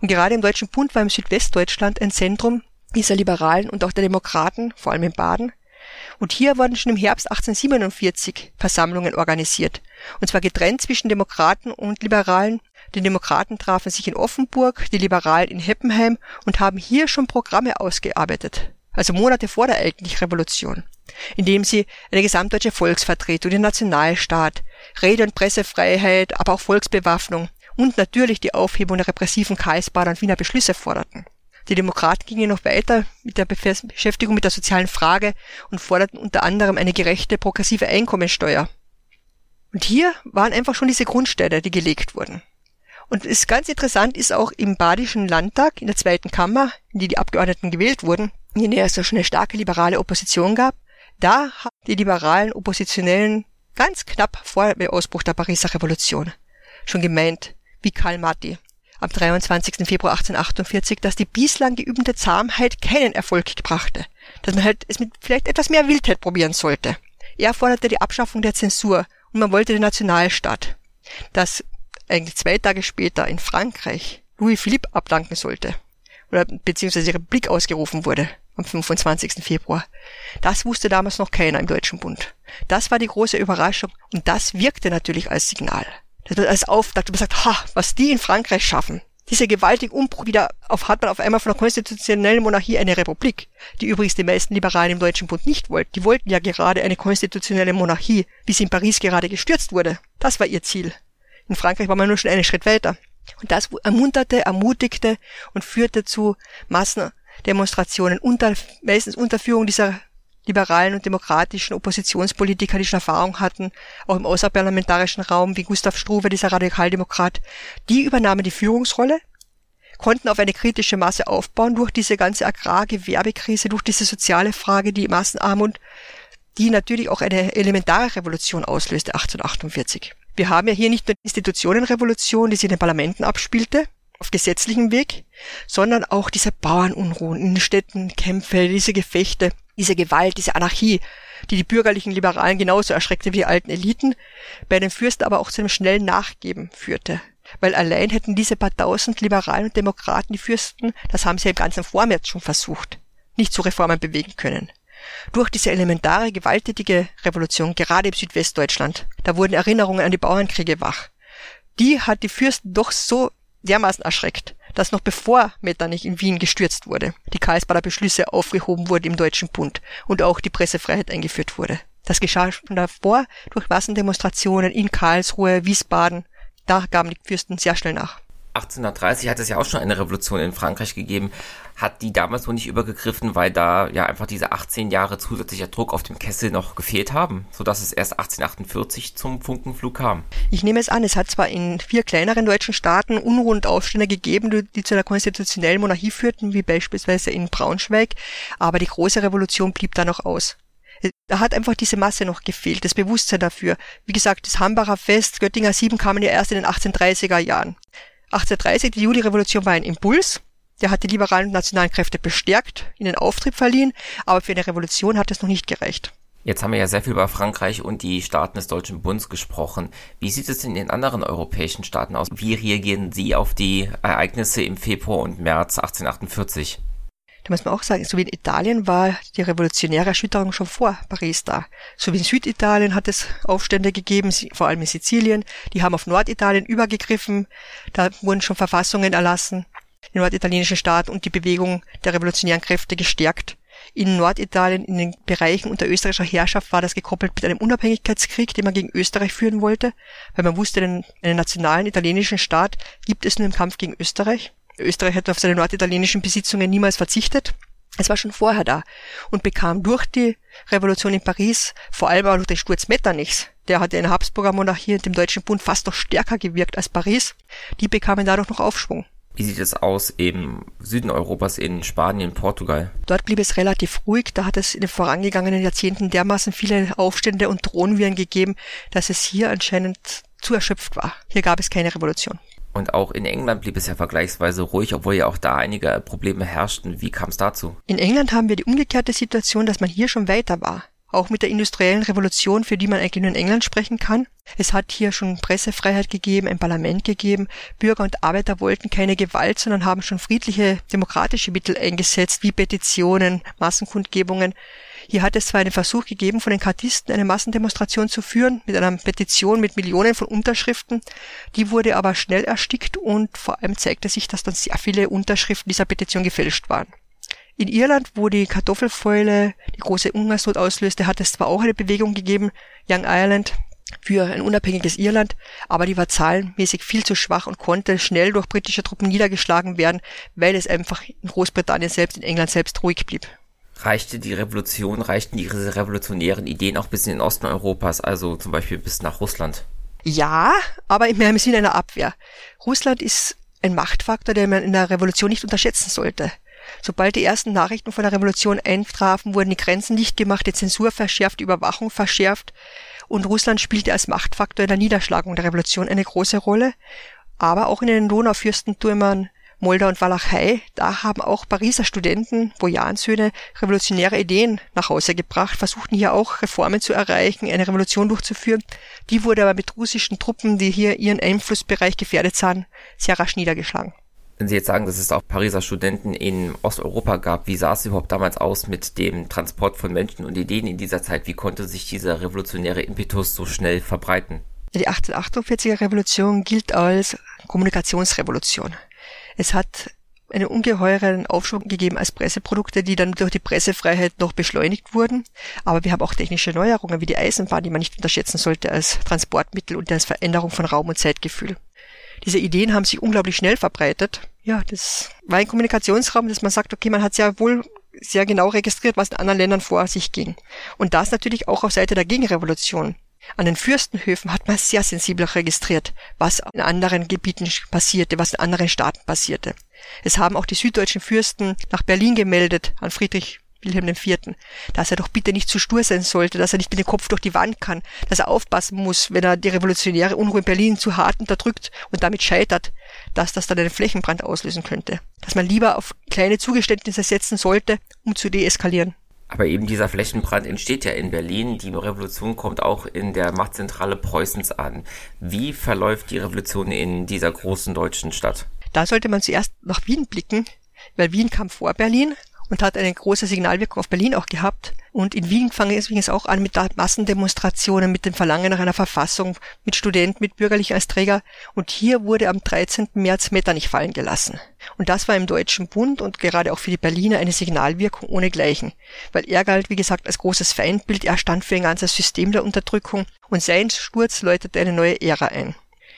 Und gerade im Deutschen Bund war im Südwestdeutschland ein Zentrum dieser Liberalen und auch der Demokraten, vor allem in Baden. Und hier wurden schon im Herbst 1847 Versammlungen organisiert. Und zwar getrennt zwischen Demokraten und Liberalen. Die Demokraten trafen sich in Offenburg, die Liberalen in Heppenheim und haben hier schon Programme ausgearbeitet. Also Monate vor der eigentlichen Revolution. Indem sie eine gesamtdeutsche Volksvertretung, den Nationalstaat, Rede- und Pressefreiheit, aber auch Volksbewaffnung und natürlich die Aufhebung der repressiven Karlsbader und Wiener Beschlüsse forderten. Die Demokraten gingen noch weiter mit der Beschäftigung mit der sozialen Frage und forderten unter anderem eine gerechte progressive Einkommensteuer. Und hier waren einfach schon diese Grundsteine, die gelegt wurden. Und es ist ganz interessant ist auch im Badischen Landtag, in der zweiten Kammer, in die die Abgeordneten gewählt wurden, in der es ja schon eine starke liberale Opposition gab, da haben die liberalen Oppositionellen ganz knapp vor dem Ausbruch der Pariser Revolution schon gemeint, wie Karl Marti am 23. Februar 1848, dass die bislang geübte Zahmheit keinen Erfolg gebrachte, dass man halt es mit vielleicht etwas mehr Wildheit probieren sollte. Er forderte die Abschaffung der Zensur und man wollte den Nationalstaat, dass eigentlich zwei Tage später in Frankreich Louis Philippe abdanken sollte oder beziehungsweise Republik ausgerufen wurde am 25. Februar. Das wusste damals noch keiner im Deutschen Bund. Das war die große Überraschung und das wirkte natürlich als Signal. Das wird als Auftakt. Und sagt, ha, was die in Frankreich schaffen, Dieser gewaltige Umbruch wieder auf, hat man auf einmal von der konstitutionellen Monarchie eine Republik, die übrigens die meisten Liberalen im Deutschen Bund nicht wollten. Die wollten ja gerade eine konstitutionelle Monarchie, wie sie in Paris gerade gestürzt wurde. Das war ihr Ziel. In Frankreich war man nur schon einen Schritt weiter. Und das ermunterte, ermutigte und führte zu Massendemonstrationen unter, meistens unter Führung dieser liberalen und demokratischen Oppositionspolitiker, die schon Erfahrung hatten, auch im außerparlamentarischen Raum, wie Gustav Struve, dieser Radikaldemokrat, die übernahmen die Führungsrolle, konnten auf eine kritische Masse aufbauen durch diese ganze Agrargewerbekrise, durch diese soziale Frage, die Massenarmut, die natürlich auch eine elementare Revolution auslöste 1848. Wir haben ja hier nicht nur die Institutionenrevolution, die sich in den Parlamenten abspielte, auf gesetzlichem Weg, sondern auch diese Bauernunruhen in den Städten, Kämpfe, diese Gefechte, diese Gewalt, diese Anarchie, die die bürgerlichen Liberalen genauso erschreckte wie die alten Eliten, bei den Fürsten aber auch zu einem schnellen Nachgeben führte. Weil allein hätten diese paar tausend Liberalen und Demokraten die Fürsten, das haben sie im ganzen Vormärz schon versucht, nicht zu Reformen bewegen können. Durch diese elementare, gewalttätige Revolution, gerade im Südwestdeutschland, da wurden Erinnerungen an die Bauernkriege wach. Die hat die Fürsten doch so dermaßen erschreckt, dass noch bevor Metternich in Wien gestürzt wurde, die Karlsbader Beschlüsse aufgehoben wurden im Deutschen Bund und auch die Pressefreiheit eingeführt wurde. Das geschah schon davor durch Massendemonstrationen in Karlsruhe, Wiesbaden. Da gaben die Fürsten sehr schnell nach. 1830 hat es ja auch schon eine Revolution in Frankreich gegeben. Hat die damals wohl nicht übergegriffen, weil da ja einfach diese 18 Jahre zusätzlicher Druck auf dem Kessel noch gefehlt haben, sodass es erst 1848 zum Funkenflug kam. Ich nehme es an, es hat zwar in vier kleineren deutschen Staaten Unruhen und Aufstände gegeben, die zu einer konstitutionellen Monarchie führten, wie beispielsweise in Braunschweig, aber die große Revolution blieb da noch aus. Da hat einfach diese Masse noch gefehlt, das Bewusstsein dafür. Wie gesagt, das Hambacher Fest, Göttinger Sieben kamen ja erst in den 1830er Jahren. 1830, die Juli-Revolution war ein Impuls, der hat die liberalen und nationalen Kräfte bestärkt, ihnen Auftrieb verliehen, aber für eine Revolution hat es noch nicht gereicht. Jetzt haben wir ja sehr viel über Frankreich und die Staaten des Deutschen Bundes gesprochen. Wie sieht es in den anderen europäischen Staaten aus? Wie reagieren Sie auf die Ereignisse im Februar und März 1848? Da muss man auch sagen, so wie in Italien war die revolutionäre Erschütterung schon vor Paris da. So wie in Süditalien hat es Aufstände gegeben, vor allem in Sizilien. Die haben auf Norditalien übergegriffen. Da wurden schon Verfassungen erlassen, den norditalienischen Staat und die Bewegung der revolutionären Kräfte gestärkt. In Norditalien, in den Bereichen unter österreichischer Herrschaft war das gekoppelt mit einem Unabhängigkeitskrieg, den man gegen Österreich führen wollte, weil man wusste, einen, einen nationalen italienischen Staat gibt es nur im Kampf gegen Österreich. Österreich hat auf seine norditalienischen Besitzungen niemals verzichtet. Es war schon vorher da und bekam durch die Revolution in Paris, vor allem auch durch den Sturz Metternichs, der hatte in der Habsburger Monarchie und dem Deutschen Bund fast noch stärker gewirkt als Paris, die bekamen dadurch noch Aufschwung. Wie sieht es aus im Süden Europas, in Spanien, Portugal? Dort blieb es relativ ruhig. Da hat es in den vorangegangenen Jahrzehnten dermaßen viele Aufstände und Drohnenviren gegeben, dass es hier anscheinend zu erschöpft war. Hier gab es keine Revolution. Und auch in England blieb es ja vergleichsweise ruhig, obwohl ja auch da einige Probleme herrschten. Wie kam es dazu? In England haben wir die umgekehrte Situation, dass man hier schon weiter war. Auch mit der industriellen Revolution, für die man eigentlich nur in England sprechen kann. Es hat hier schon Pressefreiheit gegeben, ein Parlament gegeben. Bürger und Arbeiter wollten keine Gewalt, sondern haben schon friedliche demokratische Mittel eingesetzt, wie Petitionen, Massenkundgebungen. Hier hat es zwar einen Versuch gegeben, von den Kartisten eine Massendemonstration zu führen, mit einer Petition mit Millionen von Unterschriften. Die wurde aber schnell erstickt und vor allem zeigte sich, dass dann sehr viele Unterschriften dieser Petition gefälscht waren. In Irland, wo die Kartoffelfäule die große Hungersnot auslöste, hat es zwar auch eine Bewegung gegeben, Young Ireland, für ein unabhängiges Irland, aber die war zahlenmäßig viel zu schwach und konnte schnell durch britische Truppen niedergeschlagen werden, weil es einfach in Großbritannien selbst, in England selbst ruhig blieb reichte die Revolution, reichten ihre revolutionären Ideen auch bis in den Osten Europas, also zum Beispiel bis nach Russland? Ja, aber im Sinne einer Abwehr. Russland ist ein Machtfaktor, den man in der Revolution nicht unterschätzen sollte. Sobald die ersten Nachrichten von der Revolution eintrafen, wurden die Grenzen dicht gemacht, die Zensur verschärft, die Überwachung verschärft und Russland spielte als Machtfaktor in der Niederschlagung der Revolution eine große Rolle. Aber auch in den Donaufürstentümern Moldau und Walachei, da haben auch Pariser Studenten, Bojarensöhne, revolutionäre Ideen nach Hause gebracht, versuchten hier auch Reformen zu erreichen, eine Revolution durchzuführen. Die wurde aber mit russischen Truppen, die hier ihren Einflussbereich gefährdet sahen, sehr rasch niedergeschlagen. Wenn Sie jetzt sagen, dass es auch Pariser Studenten in Osteuropa gab, wie sah es überhaupt damals aus mit dem Transport von Menschen und Ideen in dieser Zeit? Wie konnte sich dieser revolutionäre Impetus so schnell verbreiten? Die 1848er Revolution gilt als Kommunikationsrevolution. Es hat einen ungeheuren Aufschwung gegeben als Presseprodukte, die dann durch die Pressefreiheit noch beschleunigt wurden. Aber wir haben auch technische Neuerungen wie die Eisenbahn, die man nicht unterschätzen sollte als Transportmittel und als Veränderung von Raum und Zeitgefühl. Diese Ideen haben sich unglaublich schnell verbreitet. Ja, das war ein Kommunikationsraum, dass man sagt, okay, man hat sehr wohl sehr genau registriert, was in anderen Ländern vor sich ging. Und das natürlich auch auf Seite der Gegenrevolution. An den Fürstenhöfen hat man sehr sensibel registriert, was in anderen Gebieten passierte, was in anderen Staaten passierte. Es haben auch die süddeutschen Fürsten nach Berlin gemeldet an Friedrich Wilhelm IV., dass er doch bitte nicht zu stur sein sollte, dass er nicht mit dem Kopf durch die Wand kann, dass er aufpassen muss, wenn er die revolutionäre Unruhe in Berlin zu hart unterdrückt und damit scheitert, dass das dann einen Flächenbrand auslösen könnte. Dass man lieber auf kleine Zugeständnisse setzen sollte, um zu deeskalieren. Aber eben dieser Flächenbrand entsteht ja in Berlin. Die Revolution kommt auch in der Machtzentrale Preußens an. Wie verläuft die Revolution in dieser großen deutschen Stadt? Da sollte man zuerst nach Wien blicken, weil Wien kam vor Berlin und hat eine große Signalwirkung auf Berlin auch gehabt. Und in Wien fangen es auch an mit Massendemonstrationen, mit dem Verlangen nach einer Verfassung, mit Studenten, mit Bürgerlichen als Träger. Und hier wurde am 13. März Metternich fallen gelassen. Und das war im Deutschen Bund und gerade auch für die Berliner eine Signalwirkung ohnegleichen. Weil er galt, wie gesagt, als großes Feindbild, er stand für ein ganzes System der Unterdrückung und sein Sturz läutete eine neue Ära ein.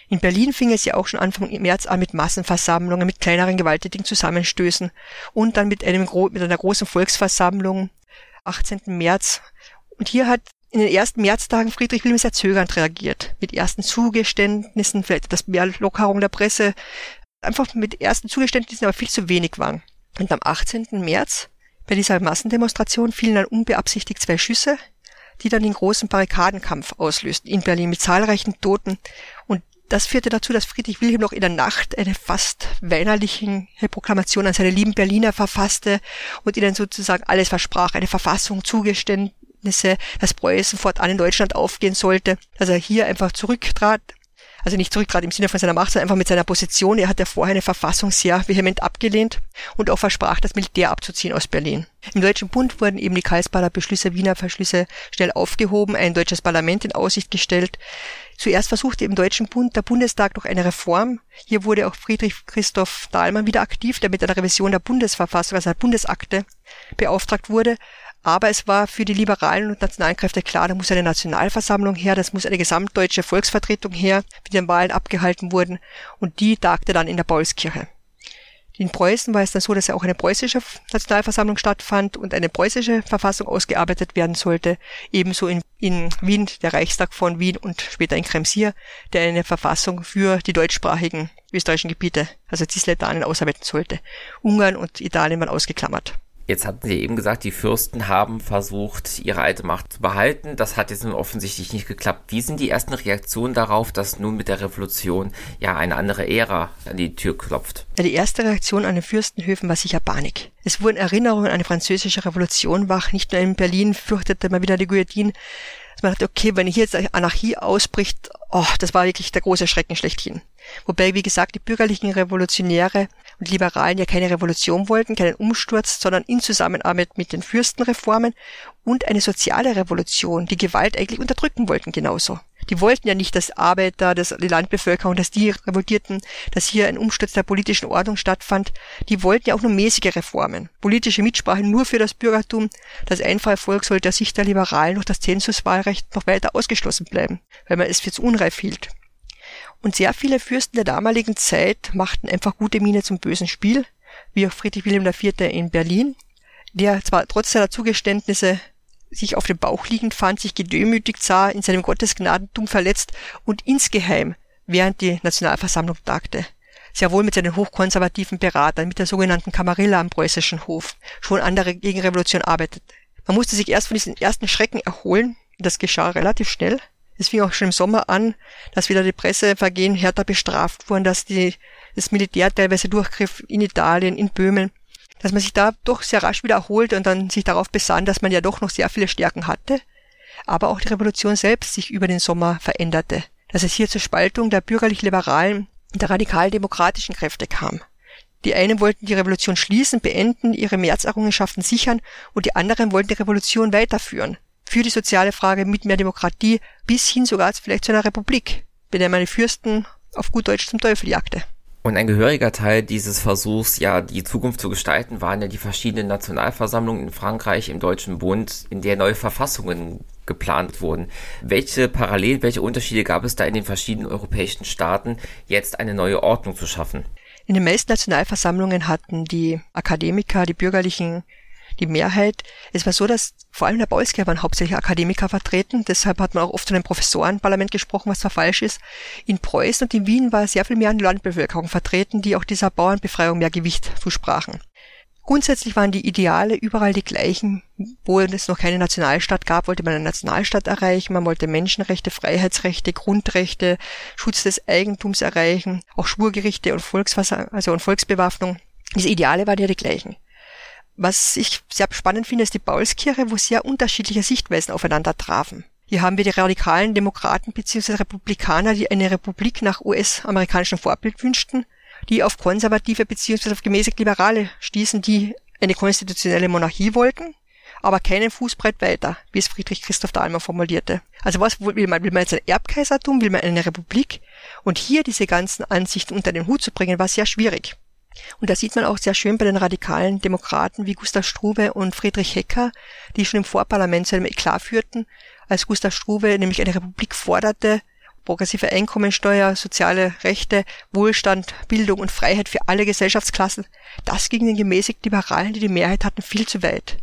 In Berlin fing es ja auch schon Anfang März an mit Massenversammlungen, mit kleineren gewalttätigen Zusammenstößen und dann mit, einem, mit einer großen Volksversammlung 18. März. Und hier hat in den ersten Märztagen Friedrich Wilhelm sehr zögernd reagiert, mit ersten Zugeständnissen, vielleicht das mehr Lockerung der Presse, einfach mit ersten Zugeständnissen, aber viel zu wenig waren. Und am 18. März bei dieser Massendemonstration fielen dann unbeabsichtigt zwei Schüsse, die dann den großen Barrikadenkampf auslösten in Berlin mit zahlreichen Toten. Und das führte dazu, dass Friedrich Wilhelm noch in der Nacht eine fast weinerliche Proklamation an seine lieben Berliner verfasste und ihnen sozusagen alles versprach, eine Verfassung, Zugeständnisse, dass Preußen fortan in Deutschland aufgehen sollte, dass er hier einfach zurücktrat, also nicht zurücktrat im Sinne von seiner Macht, sondern einfach mit seiner Position. Er hat ja vorher eine Verfassung sehr vehement abgelehnt und auch versprach, das Militär abzuziehen aus Berlin. Im Deutschen Bund wurden eben die Karlsbader Beschlüsse, Wiener Verschlüsse schnell aufgehoben, ein deutsches Parlament in Aussicht gestellt. Zuerst versuchte im Deutschen Bund der Bundestag noch eine Reform. Hier wurde auch Friedrich Christoph Dahlmann wieder aktiv, der mit einer Revision der Bundesverfassung, also der Bundesakte, beauftragt wurde. Aber es war für die liberalen und nationalen Kräfte klar, da muss eine Nationalversammlung her, das muss eine gesamtdeutsche Volksvertretung her, wie die Wahlen abgehalten wurden. Und die tagte dann in der Paulskirche. In Preußen war es dann so, dass ja auch eine preußische Nationalversammlung stattfand und eine preußische Verfassung ausgearbeitet werden sollte. Ebenso in, in Wien, der Reichstag von Wien und später in Kremsier, der eine Verfassung für die deutschsprachigen österreichischen Gebiete, also Cisletanien, ausarbeiten sollte. Ungarn und Italien waren ausgeklammert. Jetzt hatten Sie eben gesagt, die Fürsten haben versucht, ihre alte Macht zu behalten. Das hat jetzt nun offensichtlich nicht geklappt. Wie sind die ersten Reaktionen darauf, dass nun mit der Revolution ja eine andere Ära an die Tür klopft? Die erste Reaktion an den Fürstenhöfen war sicher Panik. Es wurden Erinnerungen an eine französische Revolution wach. Nicht nur in Berlin fürchtete man wieder die Guillotine. Dass man dachte, okay, wenn hier jetzt Anarchie ausbricht, oh, das war wirklich der große Schrecken schlechthin. Wobei, wie gesagt, die bürgerlichen Revolutionäre und Liberalen ja keine Revolution wollten, keinen Umsturz, sondern in Zusammenarbeit mit den Fürstenreformen und eine soziale Revolution, die Gewalt eigentlich unterdrücken wollten genauso. Die wollten ja nicht, dass Arbeiter, dass die Landbevölkerung, dass die revoltierten, dass hier ein Umsturz der politischen Ordnung stattfand. Die wollten ja auch nur mäßige Reformen. Politische Mitsprache nur für das Bürgertum. Das einfache Volk sollte aus Sicht der Liberalen durch das Zensuswahlrecht noch weiter ausgeschlossen bleiben, weil man es für zu unreif hielt. Und sehr viele Fürsten der damaligen Zeit machten einfach gute Miene zum bösen Spiel, wie auch Friedrich Wilhelm IV. in Berlin, der zwar trotz seiner Zugeständnisse sich auf dem Bauch liegend fand, sich gedemütigt sah, in seinem Gottesgnadentum verletzt und insgeheim während die Nationalversammlung tagte. Sehr wohl mit seinen hochkonservativen Beratern, mit der sogenannten Kamarilla am preußischen Hof, schon an der Gegenrevolution arbeitete. Man musste sich erst von diesen ersten Schrecken erholen, das geschah relativ schnell, es fing auch schon im Sommer an, dass wieder die Pressevergehen härter bestraft wurden, dass die, das Militär teilweise durchgriff in Italien, in Böhmen, dass man sich da doch sehr rasch wieder erholte und dann sich darauf besann, dass man ja doch noch sehr viele Stärken hatte, aber auch die Revolution selbst sich über den Sommer veränderte, dass es hier zur Spaltung der bürgerlich-liberalen und der radikal-demokratischen Kräfte kam. Die einen wollten die Revolution schließen, beenden, ihre Märzerrungenschaften sichern und die anderen wollten die Revolution weiterführen für die soziale Frage mit mehr Demokratie bis hin sogar vielleicht zu einer Republik, bei der man die Fürsten auf gut Deutsch zum Teufel jagte. Und ein gehöriger Teil dieses Versuchs, ja, die Zukunft zu gestalten, waren ja die verschiedenen Nationalversammlungen in Frankreich, im Deutschen Bund, in der neue Verfassungen geplant wurden. Welche Parallelen, welche Unterschiede gab es da in den verschiedenen europäischen Staaten, jetzt eine neue Ordnung zu schaffen? In den meisten Nationalversammlungen hatten die Akademiker, die bürgerlichen die Mehrheit. Es war so, dass vor allem der Paulskirche waren hauptsächlich Akademiker vertreten. Deshalb hat man auch oft von einem Professorenparlament gesprochen, was zwar falsch ist. In Preußen und in Wien war sehr viel mehr an Landbevölkerung vertreten, die auch dieser Bauernbefreiung mehr Gewicht zusprachen. Grundsätzlich waren die Ideale überall die gleichen. Wo es noch keine Nationalstaat gab, wollte man eine Nationalstaat erreichen. Man wollte Menschenrechte, Freiheitsrechte, Grundrechte, Schutz des Eigentums erreichen, auch Schwurgerichte und Volksversa also und Volksbewaffnung. Diese Ideale waren ja die gleichen. Was ich sehr spannend finde, ist die Paulskirche, wo sehr unterschiedliche Sichtweisen aufeinander trafen. Hier haben wir die radikalen Demokraten bzw. Republikaner, die eine Republik nach US-amerikanischem Vorbild wünschten, die auf konservative bzw. auf gemäßigt Liberale stießen, die eine konstitutionelle Monarchie wollten, aber keinen Fußbreit weiter, wie es Friedrich Christoph Dahlmann formulierte. Also was will man? Will man jetzt ein Erbkaisertum? Will man eine Republik? Und hier diese ganzen Ansichten unter den Hut zu bringen, war sehr schwierig. Und da sieht man auch sehr schön bei den radikalen Demokraten wie Gustav Struve und Friedrich Hecker, die schon im Vorparlament zu einem Eklat führten, als Gustav Struve nämlich eine Republik forderte, progressive Einkommensteuer, soziale Rechte, Wohlstand, Bildung und Freiheit für alle Gesellschaftsklassen. Das ging den gemäßigt Liberalen, die die Mehrheit hatten, viel zu weit.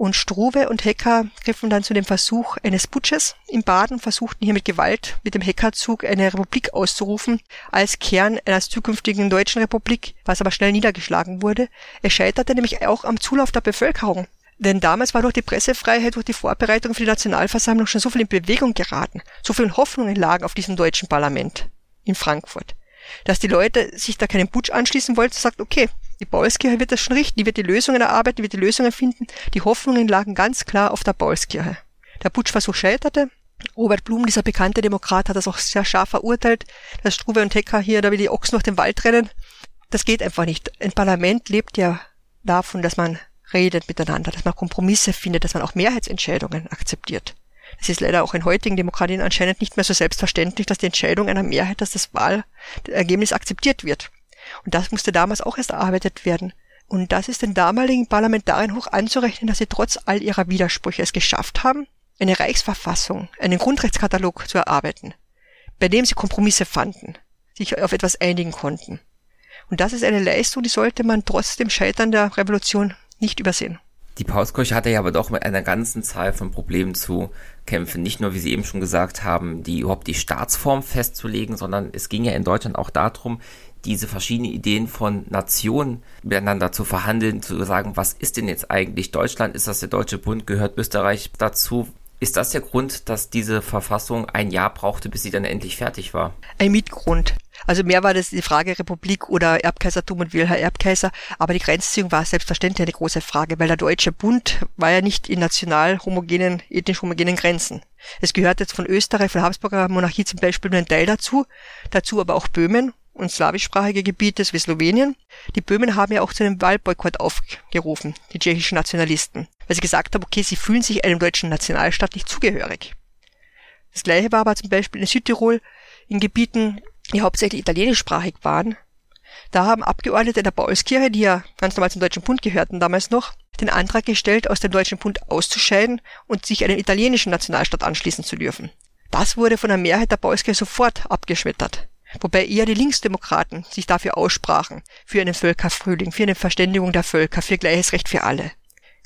Und Struve und Hecker griffen dann zu dem Versuch eines Putsches in Baden, versuchten hier mit Gewalt mit dem Heckerzug eine Republik auszurufen, als Kern einer zukünftigen deutschen Republik, was aber schnell niedergeschlagen wurde. Es scheiterte nämlich auch am Zulauf der Bevölkerung. Denn damals war durch die Pressefreiheit, durch die Vorbereitung für die Nationalversammlung schon so viel in Bewegung geraten, so viele Hoffnungen lagen auf diesem deutschen Parlament in Frankfurt, dass die Leute sich da keinen Putsch anschließen wollten, sagt, okay, die Paulskirche wird das schon richten, die wird die Lösungen erarbeiten, die wird die Lösungen finden. Die Hoffnungen lagen ganz klar auf der Paulskirche. Der Putschversuch scheiterte. Robert Blum, dieser bekannte Demokrat, hat das auch sehr scharf verurteilt, dass Struve und Hecker hier da wie die Ochsen durch den Wald rennen. Das geht einfach nicht. Ein Parlament lebt ja davon, dass man redet miteinander, dass man Kompromisse findet, dass man auch Mehrheitsentscheidungen akzeptiert. Es ist leider auch in heutigen Demokratien anscheinend nicht mehr so selbstverständlich, dass die Entscheidung einer Mehrheit, dass das Wahlergebnis akzeptiert wird. Und das musste damals auch erst erarbeitet werden. Und das ist den damaligen Parlamentariern hoch anzurechnen, dass sie trotz all ihrer Widersprüche es geschafft haben, eine Reichsverfassung, einen Grundrechtskatalog zu erarbeiten, bei dem sie Kompromisse fanden, sich auf etwas einigen konnten. Und das ist eine Leistung, die sollte man trotz dem Scheitern der Revolution nicht übersehen. Die Paulskirche hatte ja aber doch mit einer ganzen Zahl von Problemen zu kämpfen. Nicht nur, wie Sie eben schon gesagt haben, die überhaupt die Staatsform festzulegen, sondern es ging ja in Deutschland auch darum, diese verschiedenen Ideen von Nationen miteinander zu verhandeln, zu sagen, was ist denn jetzt eigentlich Deutschland? Ist das der Deutsche Bund? Gehört Österreich dazu? Ist das der Grund, dass diese Verfassung ein Jahr brauchte, bis sie dann endlich fertig war? Ein Mitgrund. Also mehr war das die Frage Republik oder Erbkaisertum und Wilhelm Erbkaiser, aber die Grenzziehung war selbstverständlich eine große Frage, weil der Deutsche Bund war ja nicht in national homogenen, ethnisch homogenen Grenzen. Es gehört jetzt von Österreich, von Habsburger Monarchie zum Beispiel nur ein Teil dazu, dazu aber auch Böhmen und slawischsprachige Gebiete wie Slowenien. Die Böhmen haben ja auch zu einem Wahlboykott aufgerufen, die tschechischen Nationalisten, weil sie gesagt haben, okay, sie fühlen sich einem deutschen Nationalstaat nicht zugehörig. Das gleiche war aber zum Beispiel in Südtirol in Gebieten, die hauptsächlich italienischsprachig waren. Da haben Abgeordnete der Paulskirche, die ja ganz normal zum Deutschen Bund gehörten damals noch, den Antrag gestellt, aus dem Deutschen Bund auszuscheiden und sich einem italienischen Nationalstaat anschließen zu dürfen. Das wurde von der Mehrheit der Paulskirche sofort abgeschmettert wobei eher die Linksdemokraten sich dafür aussprachen, für einen Völkerfrühling, für eine Verständigung der Völker, für gleiches Recht für alle.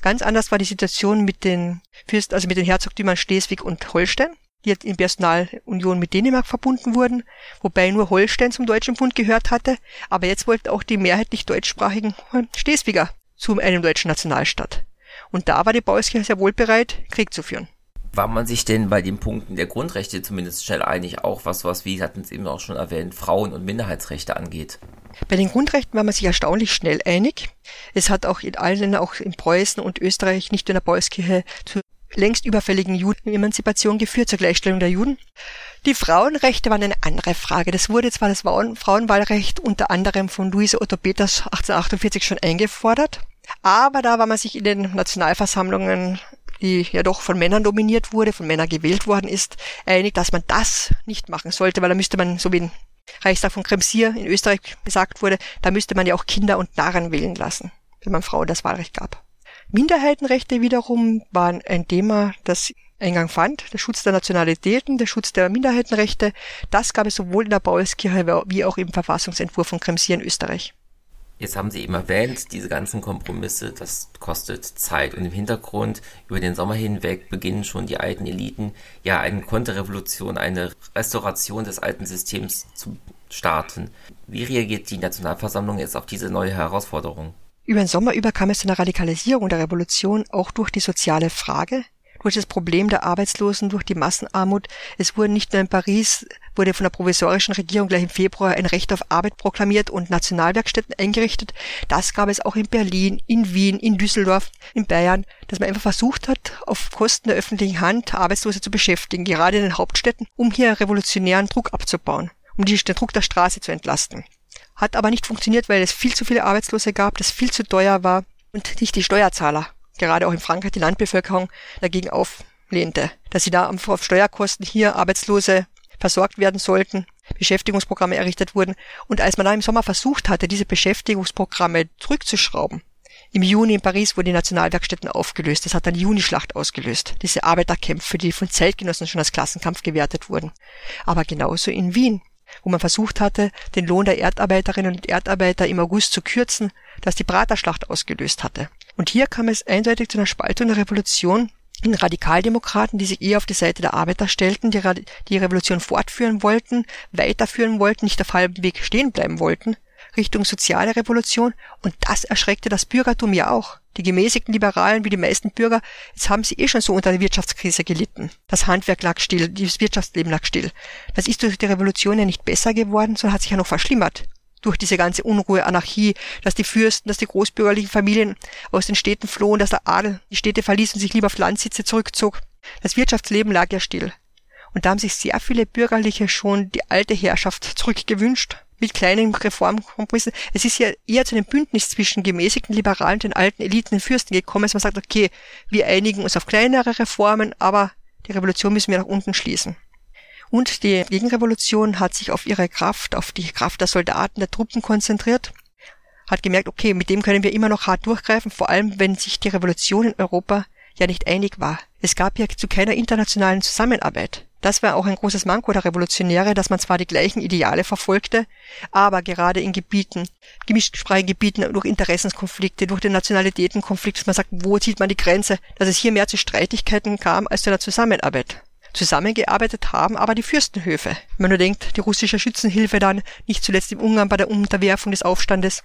Ganz anders war die Situation mit den Fürst, also mit den Herzogtümern Schleswig und Holstein, die in Personalunion mit Dänemark verbunden wurden, wobei nur Holstein zum Deutschen Bund gehört hatte, aber jetzt wollten auch die mehrheitlich deutschsprachigen Schleswiger zu einem deutschen Nationalstaat. Und da war die Bauskirche sehr wohl bereit, Krieg zu führen war man sich denn bei den Punkten der Grundrechte zumindest schnell einig, auch was, was, wie hatten es eben auch schon erwähnt, Frauen- und Minderheitsrechte angeht? Bei den Grundrechten war man sich erstaunlich schnell einig. Es hat auch in allen Ländern, auch in Preußen und Österreich, nicht in der Paulskirche, zu längst überfälligen Judenemanzipation geführt, zur Gleichstellung der Juden. Die Frauenrechte waren eine andere Frage. Das wurde zwar das Frauenwahlrecht unter anderem von Luise Otto Peters 1848 schon eingefordert, aber da war man sich in den Nationalversammlungen die ja doch von Männern dominiert wurde, von Männern gewählt worden ist, einig, dass man das nicht machen sollte, weil da müsste man so wie in Reichstag von Kremsier in Österreich gesagt wurde, da müsste man ja auch Kinder und Narren wählen lassen, wenn man Frauen das Wahlrecht gab. Minderheitenrechte wiederum waren ein Thema, das Eingang fand. Der Schutz der Nationalitäten, der Schutz der Minderheitenrechte, das gab es sowohl in der Paulskirche wie auch im Verfassungsentwurf von Kremsier in Österreich. Jetzt haben Sie eben erwähnt, diese ganzen Kompromisse, das kostet Zeit. Und im Hintergrund, über den Sommer hinweg, beginnen schon die alten Eliten, ja, eine Konterrevolution, eine Restauration des alten Systems zu starten. Wie reagiert die Nationalversammlung jetzt auf diese neue Herausforderung? Über den Sommer über kam es zu einer Radikalisierung der Revolution, auch durch die soziale Frage, durch das Problem der Arbeitslosen, durch die Massenarmut. Es wurde nicht nur in Paris, wurde von der provisorischen Regierung gleich im Februar ein Recht auf Arbeit proklamiert und Nationalwerkstätten eingerichtet. Das gab es auch in Berlin, in Wien, in Düsseldorf, in Bayern, dass man einfach versucht hat, auf Kosten der öffentlichen Hand Arbeitslose zu beschäftigen, gerade in den Hauptstädten, um hier revolutionären Druck abzubauen, um den Druck der Straße zu entlasten. Hat aber nicht funktioniert, weil es viel zu viele Arbeitslose gab, das viel zu teuer war und nicht die Steuerzahler gerade auch in Frankreich die Landbevölkerung dagegen auflehnte, dass sie da auf Steuerkosten hier Arbeitslose versorgt werden sollten, Beschäftigungsprogramme errichtet wurden. Und als man da im Sommer versucht hatte, diese Beschäftigungsprogramme zurückzuschrauben, im Juni in Paris wurden die Nationalwerkstätten aufgelöst. Das hat dann die Junischlacht ausgelöst. Diese Arbeiterkämpfe, die von Zeitgenossen schon als Klassenkampf gewertet wurden. Aber genauso in Wien, wo man versucht hatte, den Lohn der Erdarbeiterinnen und Erdarbeiter im August zu kürzen, das die Praterschlacht ausgelöst hatte. Und hier kam es eindeutig zu einer Spaltung der Revolution in Radikaldemokraten, die sich eher auf die Seite der Arbeiter stellten, die die Revolution fortführen wollten, weiterführen wollten, nicht auf halbem Weg stehen bleiben wollten, Richtung soziale Revolution. Und das erschreckte das Bürgertum ja auch. Die gemäßigten Liberalen wie die meisten Bürger, jetzt haben sie eh schon so unter der Wirtschaftskrise gelitten. Das Handwerk lag still, das Wirtschaftsleben lag still. Das ist durch die Revolution ja nicht besser geworden, sondern hat sich ja noch verschlimmert durch diese ganze Unruhe, Anarchie, dass die Fürsten, dass die großbürgerlichen Familien aus den Städten flohen, dass der Adel die Städte verließ und sich lieber auf Landsitze zurückzog. Das Wirtschaftsleben lag ja still. Und da haben sich sehr viele Bürgerliche schon die alte Herrschaft zurückgewünscht, mit kleinen Reformkompromissen. Es ist ja eher zu einem Bündnis zwischen gemäßigten Liberalen den alten Eliten, den Fürsten gekommen, dass man sagt, okay, wir einigen uns auf kleinere Reformen, aber die Revolution müssen wir nach unten schließen. Und die Gegenrevolution hat sich auf ihre Kraft, auf die Kraft der Soldaten, der Truppen konzentriert, hat gemerkt, okay, mit dem können wir immer noch hart durchgreifen, vor allem wenn sich die Revolution in Europa ja nicht einig war. Es gab ja zu keiner internationalen Zusammenarbeit. Das war auch ein großes Manko der Revolutionäre, dass man zwar die gleichen Ideale verfolgte, aber gerade in Gebieten, gemischtsprachigen Gebieten durch Interessenskonflikte, durch den Nationalitätenkonflikt, man sagt, wo zieht man die Grenze, dass es hier mehr zu Streitigkeiten kam als zu einer Zusammenarbeit zusammengearbeitet haben aber die Fürstenhöfe. Wenn man nur denkt, die russische Schützenhilfe dann, nicht zuletzt im Ungarn bei der Unterwerfung des Aufstandes.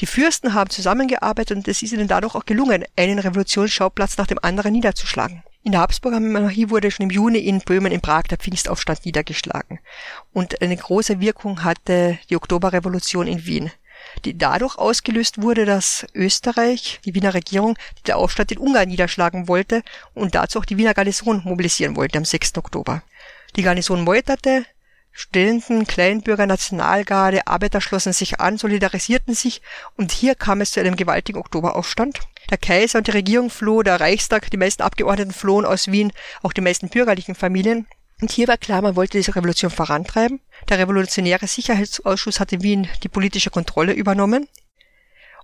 Die Fürsten haben zusammengearbeitet und es ist ihnen dadurch auch gelungen, einen Revolutionsschauplatz nach dem anderen niederzuschlagen. In der Habsburger Monarchie wurde schon im Juni in Böhmen in Prag der Pfingstaufstand niedergeschlagen. Und eine große Wirkung hatte die Oktoberrevolution in Wien die dadurch ausgelöst wurde, dass Österreich, die Wiener Regierung, der Aufstand in Ungarn niederschlagen wollte und dazu auch die Wiener Garnison mobilisieren wollte am 6. Oktober. Die Garnison meuterte, Studenten, Kleinbürger, Nationalgarde, Arbeiter schlossen sich an, solidarisierten sich und hier kam es zu einem gewaltigen Oktoberaufstand. Der Kaiser und die Regierung floh, der Reichstag, die meisten Abgeordneten flohen aus Wien, auch die meisten bürgerlichen Familien. Und hier war klar, man wollte diese Revolution vorantreiben. Der Revolutionäre Sicherheitsausschuss hatte Wien die politische Kontrolle übernommen.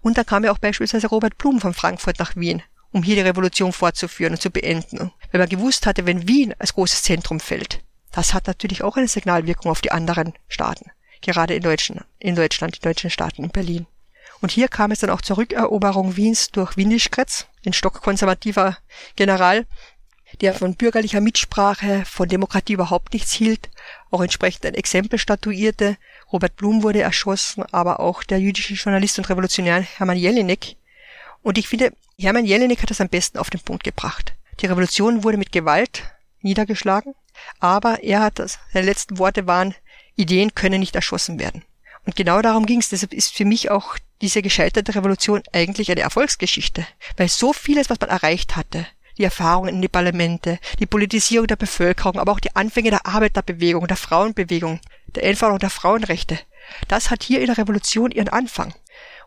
Und da kam ja auch beispielsweise Robert Blum von Frankfurt nach Wien, um hier die Revolution fortzuführen und zu beenden. Weil man gewusst hatte, wenn Wien als großes Zentrum fällt, das hat natürlich auch eine Signalwirkung auf die anderen Staaten. Gerade in Deutschland, in Deutschland, die deutschen Staaten, in Berlin. Und hier kam es dann auch zur Rückeroberung Wiens durch Windischkretz, ein stockkonservativer General, der von bürgerlicher Mitsprache, von Demokratie überhaupt nichts hielt, auch entsprechend ein Exempel statuierte. Robert Blum wurde erschossen, aber auch der jüdische Journalist und Revolutionär Hermann Jelinek. Und ich finde, Hermann Jelinek hat das am besten auf den Punkt gebracht. Die Revolution wurde mit Gewalt niedergeschlagen, aber er hat das, seine letzten Worte waren, Ideen können nicht erschossen werden. Und genau darum ging es. Deshalb ist für mich auch diese gescheiterte Revolution eigentlich eine Erfolgsgeschichte, weil so vieles, was man erreicht hatte, die Erfahrungen in die Parlamente, die Politisierung der Bevölkerung, aber auch die Anfänge der Arbeiterbewegung, der Frauenbewegung, der Einforderung der Frauenrechte. Das hat hier in der Revolution ihren Anfang.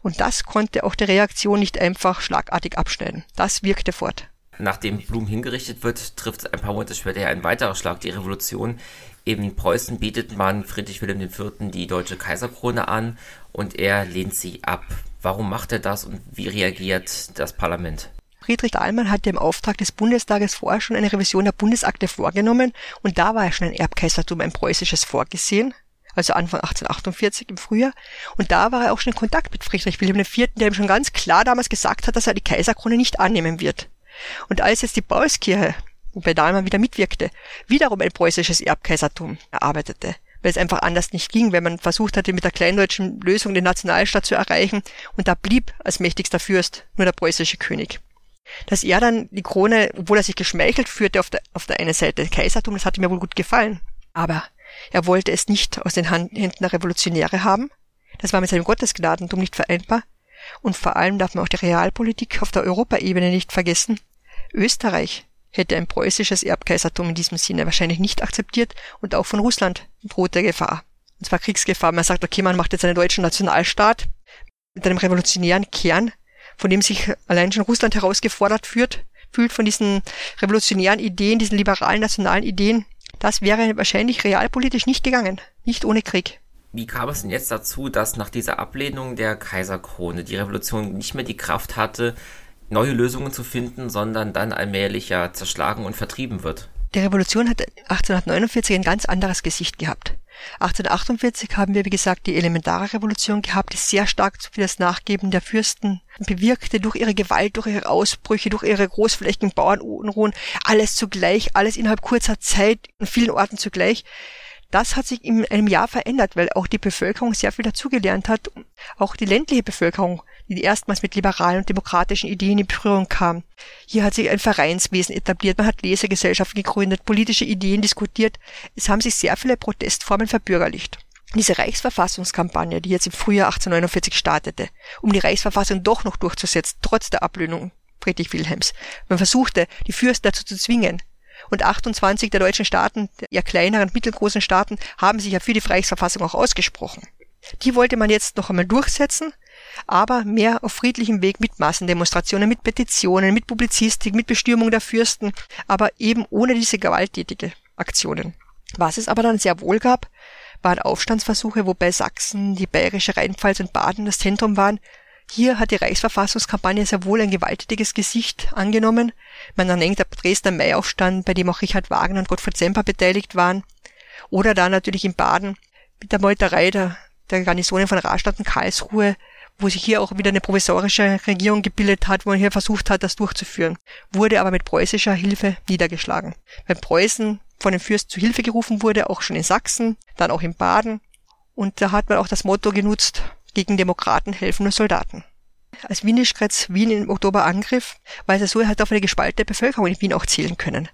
Und das konnte auch die Reaktion nicht einfach schlagartig abschneiden. Das wirkte fort. Nachdem Blum hingerichtet wird, trifft ein paar Monate später ein weiterer Schlag die Revolution. In Preußen bietet man Friedrich Wilhelm IV. die deutsche Kaiserkrone an und er lehnt sie ab. Warum macht er das und wie reagiert das Parlament? Friedrich Dahlmann hatte im Auftrag des Bundestages vorher schon eine Revision der Bundesakte vorgenommen und da war ja schon ein Erbkaisertum, ein preußisches vorgesehen, also Anfang 1848 im Frühjahr. Und da war er auch schon in Kontakt mit Friedrich Wilhelm IV., der ihm schon ganz klar damals gesagt hat, dass er die Kaiserkrone nicht annehmen wird. Und als jetzt die Paulskirche, wobei Dahlmann wieder mitwirkte, wiederum ein preußisches Erbkaisertum erarbeitete, weil es einfach anders nicht ging, wenn man versucht hatte, mit der kleindeutschen Lösung den Nationalstaat zu erreichen, und da blieb als mächtigster Fürst nur der preußische König. Dass er dann die Krone, obwohl er sich geschmeichelt führte auf der, auf der einen Seite, Kaisertum, das hatte mir wohl gut gefallen. Aber er wollte es nicht aus den Händen der Revolutionäre haben. Das war mit seinem Gottesgnadentum nicht vereinbar. Und vor allem darf man auch die Realpolitik auf der Europaebene nicht vergessen. Österreich hätte ein preußisches Erbkaisertum in diesem Sinne wahrscheinlich nicht akzeptiert und auch von Russland drohte Gefahr. Und zwar Kriegsgefahr. Man sagt, okay, man macht jetzt einen deutschen Nationalstaat mit einem revolutionären Kern, von dem sich allein schon Russland herausgefordert führt, fühlt von diesen revolutionären Ideen, diesen liberalen nationalen Ideen. Das wäre wahrscheinlich realpolitisch nicht gegangen, nicht ohne Krieg. Wie kam es denn jetzt dazu, dass nach dieser Ablehnung der Kaiserkrone die Revolution nicht mehr die Kraft hatte, neue Lösungen zu finden, sondern dann allmählich ja zerschlagen und vertrieben wird? Die Revolution hat 1849 ein ganz anderes Gesicht gehabt. 1848 haben wir, wie gesagt, die elementare Revolution gehabt, die sehr stark für das Nachgeben der Fürsten bewirkte, durch ihre Gewalt, durch ihre Ausbrüche, durch ihre großflächigen Bauernunruhen, alles zugleich, alles innerhalb kurzer Zeit, in vielen Orten zugleich. Das hat sich in einem Jahr verändert, weil auch die Bevölkerung sehr viel dazugelernt hat. Auch die ländliche Bevölkerung, die erstmals mit liberalen und demokratischen Ideen in Berührung kam. Hier hat sich ein Vereinswesen etabliert, man hat Lesegesellschaften gegründet, politische Ideen diskutiert. Es haben sich sehr viele Protestformen verbürgerlicht. Diese Reichsverfassungskampagne, die jetzt im Frühjahr 1849 startete, um die Reichsverfassung doch noch durchzusetzen, trotz der Ablehnung Friedrich Wilhelms. Man versuchte, die Fürsten dazu zu zwingen, und 28 der deutschen Staaten, eher kleineren und mittelgroßen Staaten, haben sich ja für die Reichsverfassung auch ausgesprochen. Die wollte man jetzt noch einmal durchsetzen, aber mehr auf friedlichem Weg mit Massendemonstrationen, mit Petitionen, mit Publizistik, mit Bestürmung der Fürsten, aber eben ohne diese gewalttätige Aktionen. Was es aber dann sehr wohl gab, waren Aufstandsversuche, wobei Sachsen, die bayerische Rheinpfalz und Baden das Zentrum waren, hier hat die Reichsverfassungskampagne sehr wohl ein gewalttätiges Gesicht angenommen. Man denkt der Dresdner Maiaufstand, bei dem auch Richard Wagner und Gottfried Semper beteiligt waren. Oder da natürlich in Baden mit der Meuterei der, der Garnisonen von Rastatt und Karlsruhe, wo sich hier auch wieder eine provisorische Regierung gebildet hat, wo man hier versucht hat, das durchzuführen, wurde aber mit preußischer Hilfe niedergeschlagen. Weil Preußen von den Fürsten zu Hilfe gerufen wurde, auch schon in Sachsen, dann auch in Baden. Und da hat man auch das Motto genutzt, gegen Demokraten helfen nur Soldaten. Als Wieneschkretz Wien im Oktober angriff, war es so, er hat auf eine gespaltene Bevölkerung in Wien auch zählen können.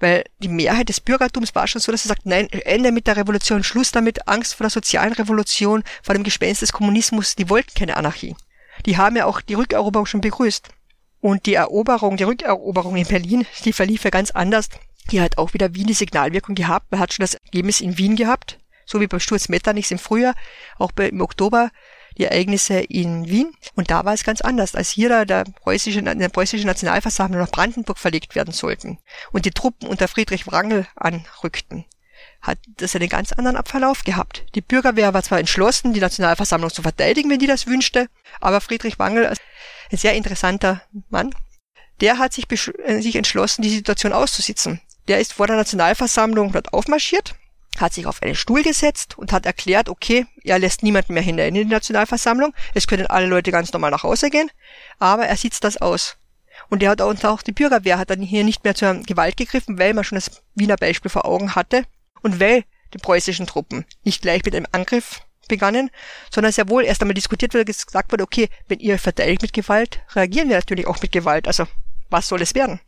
Weil die Mehrheit des Bürgertums war schon so, dass er sagt, nein, Ende mit der Revolution, Schluss damit, Angst vor der sozialen Revolution, vor dem Gespenst des Kommunismus, die wollten keine Anarchie. Die haben ja auch die Rückeroberung schon begrüßt. Und die Eroberung, die Rückeroberung in Berlin, die verlief ja ganz anders. Hier hat auch wieder Wien die Signalwirkung gehabt. Man hat schon das Ergebnis in Wien gehabt, so wie beim Sturz Metternichs im Frühjahr, auch im Oktober die Ereignisse in Wien. Und da war es ganz anders, als hier der preußische, der preußische Nationalversammlung nach Brandenburg verlegt werden sollten und die Truppen unter Friedrich Wrangel anrückten hat das einen ganz anderen Abverlauf gehabt. Die Bürgerwehr war zwar entschlossen, die Nationalversammlung zu verteidigen, wenn die das wünschte, aber Friedrich Wrangel, ein sehr interessanter Mann, der hat sich, äh, sich entschlossen, die Situation auszusitzen. Der ist vor der Nationalversammlung dort aufmarschiert hat sich auf einen Stuhl gesetzt und hat erklärt, okay, er lässt niemanden mehr hinein in die Nationalversammlung, es können alle Leute ganz normal nach Hause gehen, aber er sitzt das aus. Und er hat auch, auch die Bürgerwehr hat dann hier nicht mehr zur Gewalt gegriffen, weil man schon das Wiener Beispiel vor Augen hatte und weil die preußischen Truppen nicht gleich mit einem Angriff begannen, sondern sehr wohl erst einmal diskutiert wurde, gesagt wurde, okay, wenn ihr verteidigt mit Gewalt, reagieren wir natürlich auch mit Gewalt. Also was soll es werden?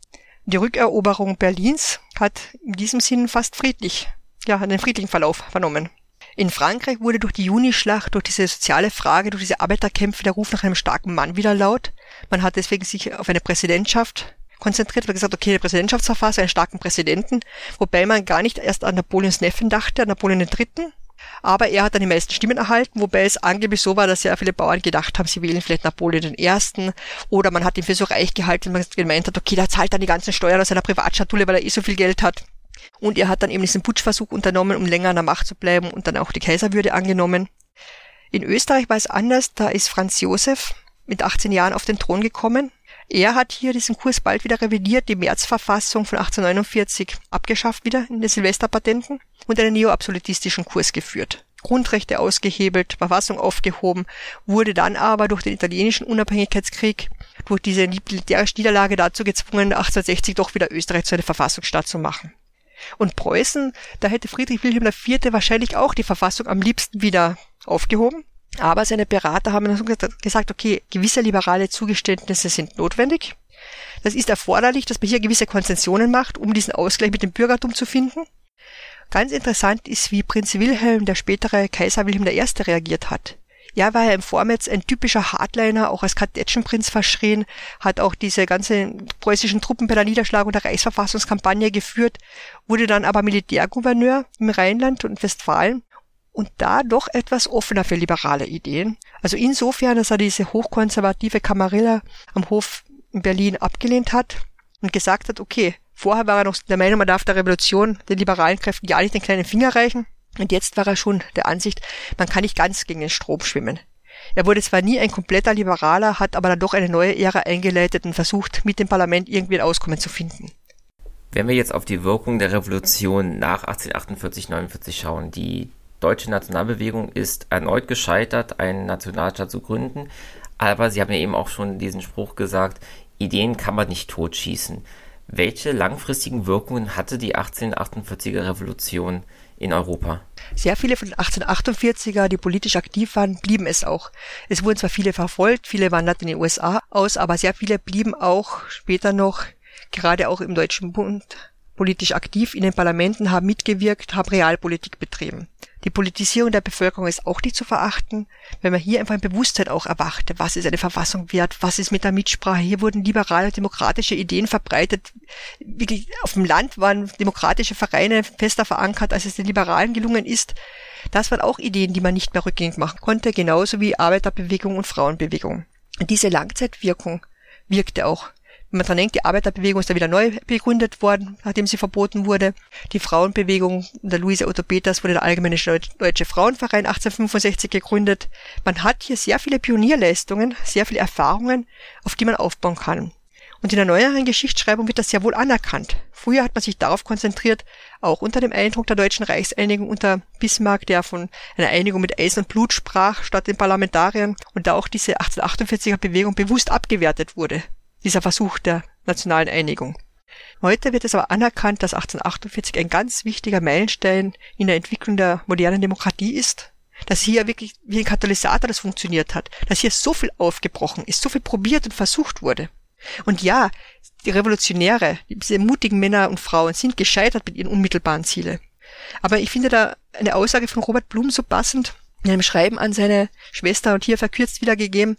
Die Rückeroberung Berlins hat in diesem Sinn fast friedlich ja, einen friedlichen Verlauf vernommen. In Frankreich wurde durch die Junischlacht, durch diese soziale Frage, durch diese Arbeiterkämpfe der Ruf nach einem starken Mann wieder laut. Man hat deswegen sich auf eine Präsidentschaft konzentriert, weil gesagt, okay, der Präsidentschaftsverfassung, einen starken Präsidenten, wobei man gar nicht erst an Napoleons Neffen dachte, an Napoleon III., aber er hat dann die meisten Stimmen erhalten, wobei es angeblich so war, dass sehr viele Bauern gedacht haben, sie wählen vielleicht Napoleon I. Oder man hat ihn für so reich gehalten, man gemeint hat, okay, der zahlt dann die ganzen Steuern aus seiner Privatschatulle, weil er eh so viel Geld hat. Und er hat dann eben diesen Putschversuch unternommen, um länger an der Macht zu bleiben und dann auch die Kaiserwürde angenommen. In Österreich war es anders, da ist Franz Josef mit 18 Jahren auf den Thron gekommen. Er hat hier diesen Kurs bald wieder revidiert, die Märzverfassung von 1849 abgeschafft wieder in den Silvesterpatenten und einen neoabsolutistischen Kurs geführt. Grundrechte ausgehebelt, Verfassung aufgehoben, wurde dann aber durch den italienischen Unabhängigkeitskrieg, durch diese militärische Niederlage dazu gezwungen, 1860 doch wieder Österreich zu einer Verfassungsstaat zu machen. Und Preußen, da hätte Friedrich Wilhelm IV. wahrscheinlich auch die Verfassung am liebsten wieder aufgehoben. Aber seine Berater haben gesagt, okay, gewisse liberale Zugeständnisse sind notwendig. Das ist erforderlich, dass man hier gewisse Konzessionen macht, um diesen Ausgleich mit dem Bürgertum zu finden. Ganz interessant ist, wie Prinz Wilhelm, der spätere Kaiser Wilhelm I. reagiert hat. Ja, war ja im Vormetz ein typischer Hardliner, auch als Kadetschenprinz verschrien, hat auch diese ganze preußischen Truppen bei der Niederschlagung der Reichsverfassungskampagne geführt, wurde dann aber Militärgouverneur im Rheinland und Westfalen und da doch etwas offener für liberale Ideen. Also insofern, dass er diese hochkonservative Kamarilla am Hof in Berlin abgelehnt hat und gesagt hat, okay, vorher war er noch der Meinung, man darf der Revolution den liberalen Kräften ja nicht den kleinen Finger reichen. Und jetzt war er schon der Ansicht, man kann nicht ganz gegen den Strom schwimmen. Er wurde zwar nie ein kompletter Liberaler, hat aber dann doch eine neue Ära eingeleitet und versucht, mit dem Parlament irgendwie ein Auskommen zu finden. Wenn wir jetzt auf die Wirkung der Revolution nach 1848-49 schauen, die deutsche Nationalbewegung ist erneut gescheitert, einen Nationalstaat zu gründen. Aber Sie haben ja eben auch schon diesen Spruch gesagt, Ideen kann man nicht totschießen. Welche langfristigen Wirkungen hatte die 1848er Revolution in Europa? Sehr viele von den 1848er, die politisch aktiv waren, blieben es auch. Es wurden zwar viele verfolgt, viele wanderten in den USA aus, aber sehr viele blieben auch später noch, gerade auch im Deutschen Bund, politisch aktiv in den Parlamenten, haben mitgewirkt, haben Realpolitik betrieben. Die Politisierung der Bevölkerung ist auch nicht zu verachten, wenn man hier einfach ein Bewusstsein auch erwachte. Was ist eine Verfassung wert? Was ist mit der Mitsprache? Hier wurden liberale, demokratische Ideen verbreitet. Wirklich auf dem Land waren demokratische Vereine fester verankert, als es den Liberalen gelungen ist. Das waren auch Ideen, die man nicht mehr rückgängig machen konnte, genauso wie Arbeiterbewegung und Frauenbewegung. Und diese Langzeitwirkung wirkte auch wenn man dran denkt, die Arbeiterbewegung ist da wieder neu begründet worden, nachdem sie verboten wurde. Die Frauenbewegung unter Luise Otto Peters wurde der Allgemeine Deutsche Frauenverein 1865 gegründet. Man hat hier sehr viele Pionierleistungen, sehr viele Erfahrungen, auf die man aufbauen kann. Und in der neueren Geschichtsschreibung wird das sehr wohl anerkannt. Früher hat man sich darauf konzentriert, auch unter dem Eindruck der deutschen Reichseinigung unter Bismarck, der von einer Einigung mit Eis und Blut sprach, statt den Parlamentariern, und da auch diese 1848er Bewegung bewusst abgewertet wurde dieser Versuch der nationalen Einigung. Heute wird es aber anerkannt, dass 1848 ein ganz wichtiger Meilenstein in der Entwicklung der modernen Demokratie ist, dass hier wirklich wie ein Katalysator das funktioniert hat, dass hier so viel aufgebrochen ist, so viel probiert und versucht wurde. Und ja, die Revolutionäre, diese mutigen Männer und Frauen sind gescheitert mit ihren unmittelbaren Zielen. Aber ich finde da eine Aussage von Robert Blum so passend, in einem Schreiben an seine Schwester und hier verkürzt wiedergegeben,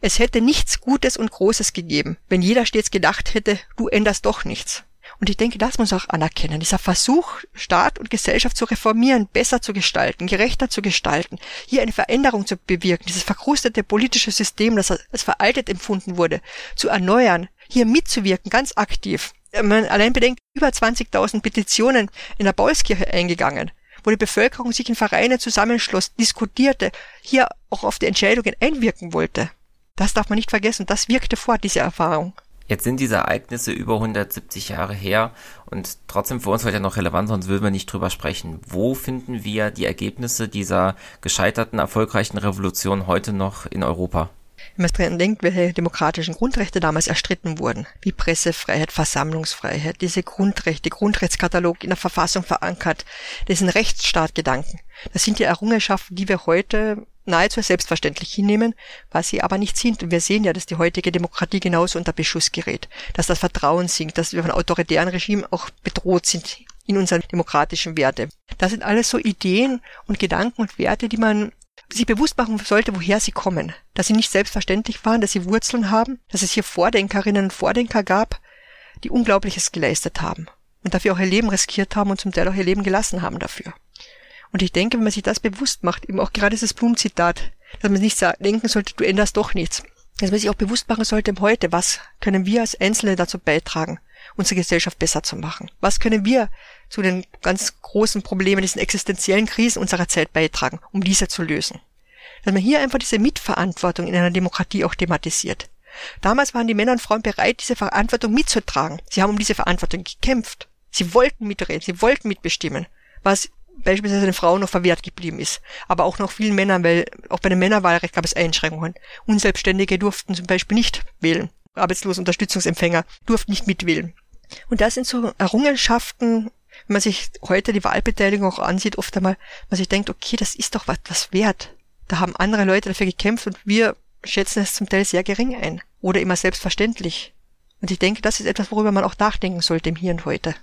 es hätte nichts Gutes und Großes gegeben, wenn jeder stets gedacht hätte, du änderst doch nichts. Und ich denke, das muss auch anerkennen. Dieser Versuch, Staat und Gesellschaft zu reformieren, besser zu gestalten, gerechter zu gestalten, hier eine Veränderung zu bewirken, dieses verkrustete politische System, das als veraltet empfunden wurde, zu erneuern, hier mitzuwirken, ganz aktiv. Man allein bedenkt, über 20.000 Petitionen in der Paulskirche eingegangen wo die Bevölkerung sich in Vereine zusammenschloss, diskutierte, hier auch auf die Entscheidungen einwirken wollte. Das darf man nicht vergessen. Das wirkte vor, diese Erfahrung. Jetzt sind diese Ereignisse über 170 Jahre her und trotzdem für uns heute noch relevant, sonst würden wir nicht drüber sprechen. Wo finden wir die Ergebnisse dieser gescheiterten, erfolgreichen Revolution heute noch in Europa? Wenn man dran denkt, welche demokratischen Grundrechte damals erstritten wurden, wie Pressefreiheit, Versammlungsfreiheit, diese Grundrechte, Grundrechtskatalog in der Verfassung verankert, diesen Rechtsstaatgedanken, das sind die Errungenschaften, die wir heute nahezu selbstverständlich hinnehmen, was sie aber nicht sind. Und wir sehen ja, dass die heutige Demokratie genauso unter Beschuss gerät, dass das Vertrauen sinkt, dass wir von autoritären Regimen auch bedroht sind in unseren demokratischen Werte. Das sind alles so Ideen und Gedanken und Werte, die man sich bewusst machen sollte, woher sie kommen, dass sie nicht selbstverständlich waren, dass sie Wurzeln haben, dass es hier Vordenkerinnen und Vordenker gab, die Unglaubliches geleistet haben und dafür auch ihr Leben riskiert haben und zum Teil auch ihr Leben gelassen haben dafür. Und ich denke, wenn man sich das bewusst macht, eben auch gerade dieses Blum-Zitat, dass man nicht denken sollte, du änderst doch nichts, dass man sich auch bewusst machen sollte heute, was können wir als Einzelne dazu beitragen, unsere Gesellschaft besser zu machen? Was können wir zu den ganz großen Problemen, diesen existenziellen Krisen unserer Zeit beitragen, um diese zu lösen? Dass man hier einfach diese Mitverantwortung in einer Demokratie auch thematisiert. Damals waren die Männer und Frauen bereit, diese Verantwortung mitzutragen. Sie haben um diese Verantwortung gekämpft. Sie wollten mitreden, sie wollten mitbestimmen, was beispielsweise den Frauen noch verwehrt geblieben ist. Aber auch noch vielen Männern, weil auch bei dem Männerwahlrecht gab es Einschränkungen. Unselbstständige durften zum Beispiel nicht wählen. Arbeitslose Unterstützungsempfänger durften nicht mitwählen. Und das sind so Errungenschaften, wenn man sich heute die Wahlbeteiligung auch ansieht, oft einmal, man sich denkt, okay, das ist doch was, was wert. Da haben andere Leute dafür gekämpft und wir schätzen es zum Teil sehr gering ein oder immer selbstverständlich. Und ich denke, das ist etwas, worüber man auch nachdenken sollte im Hier und Heute.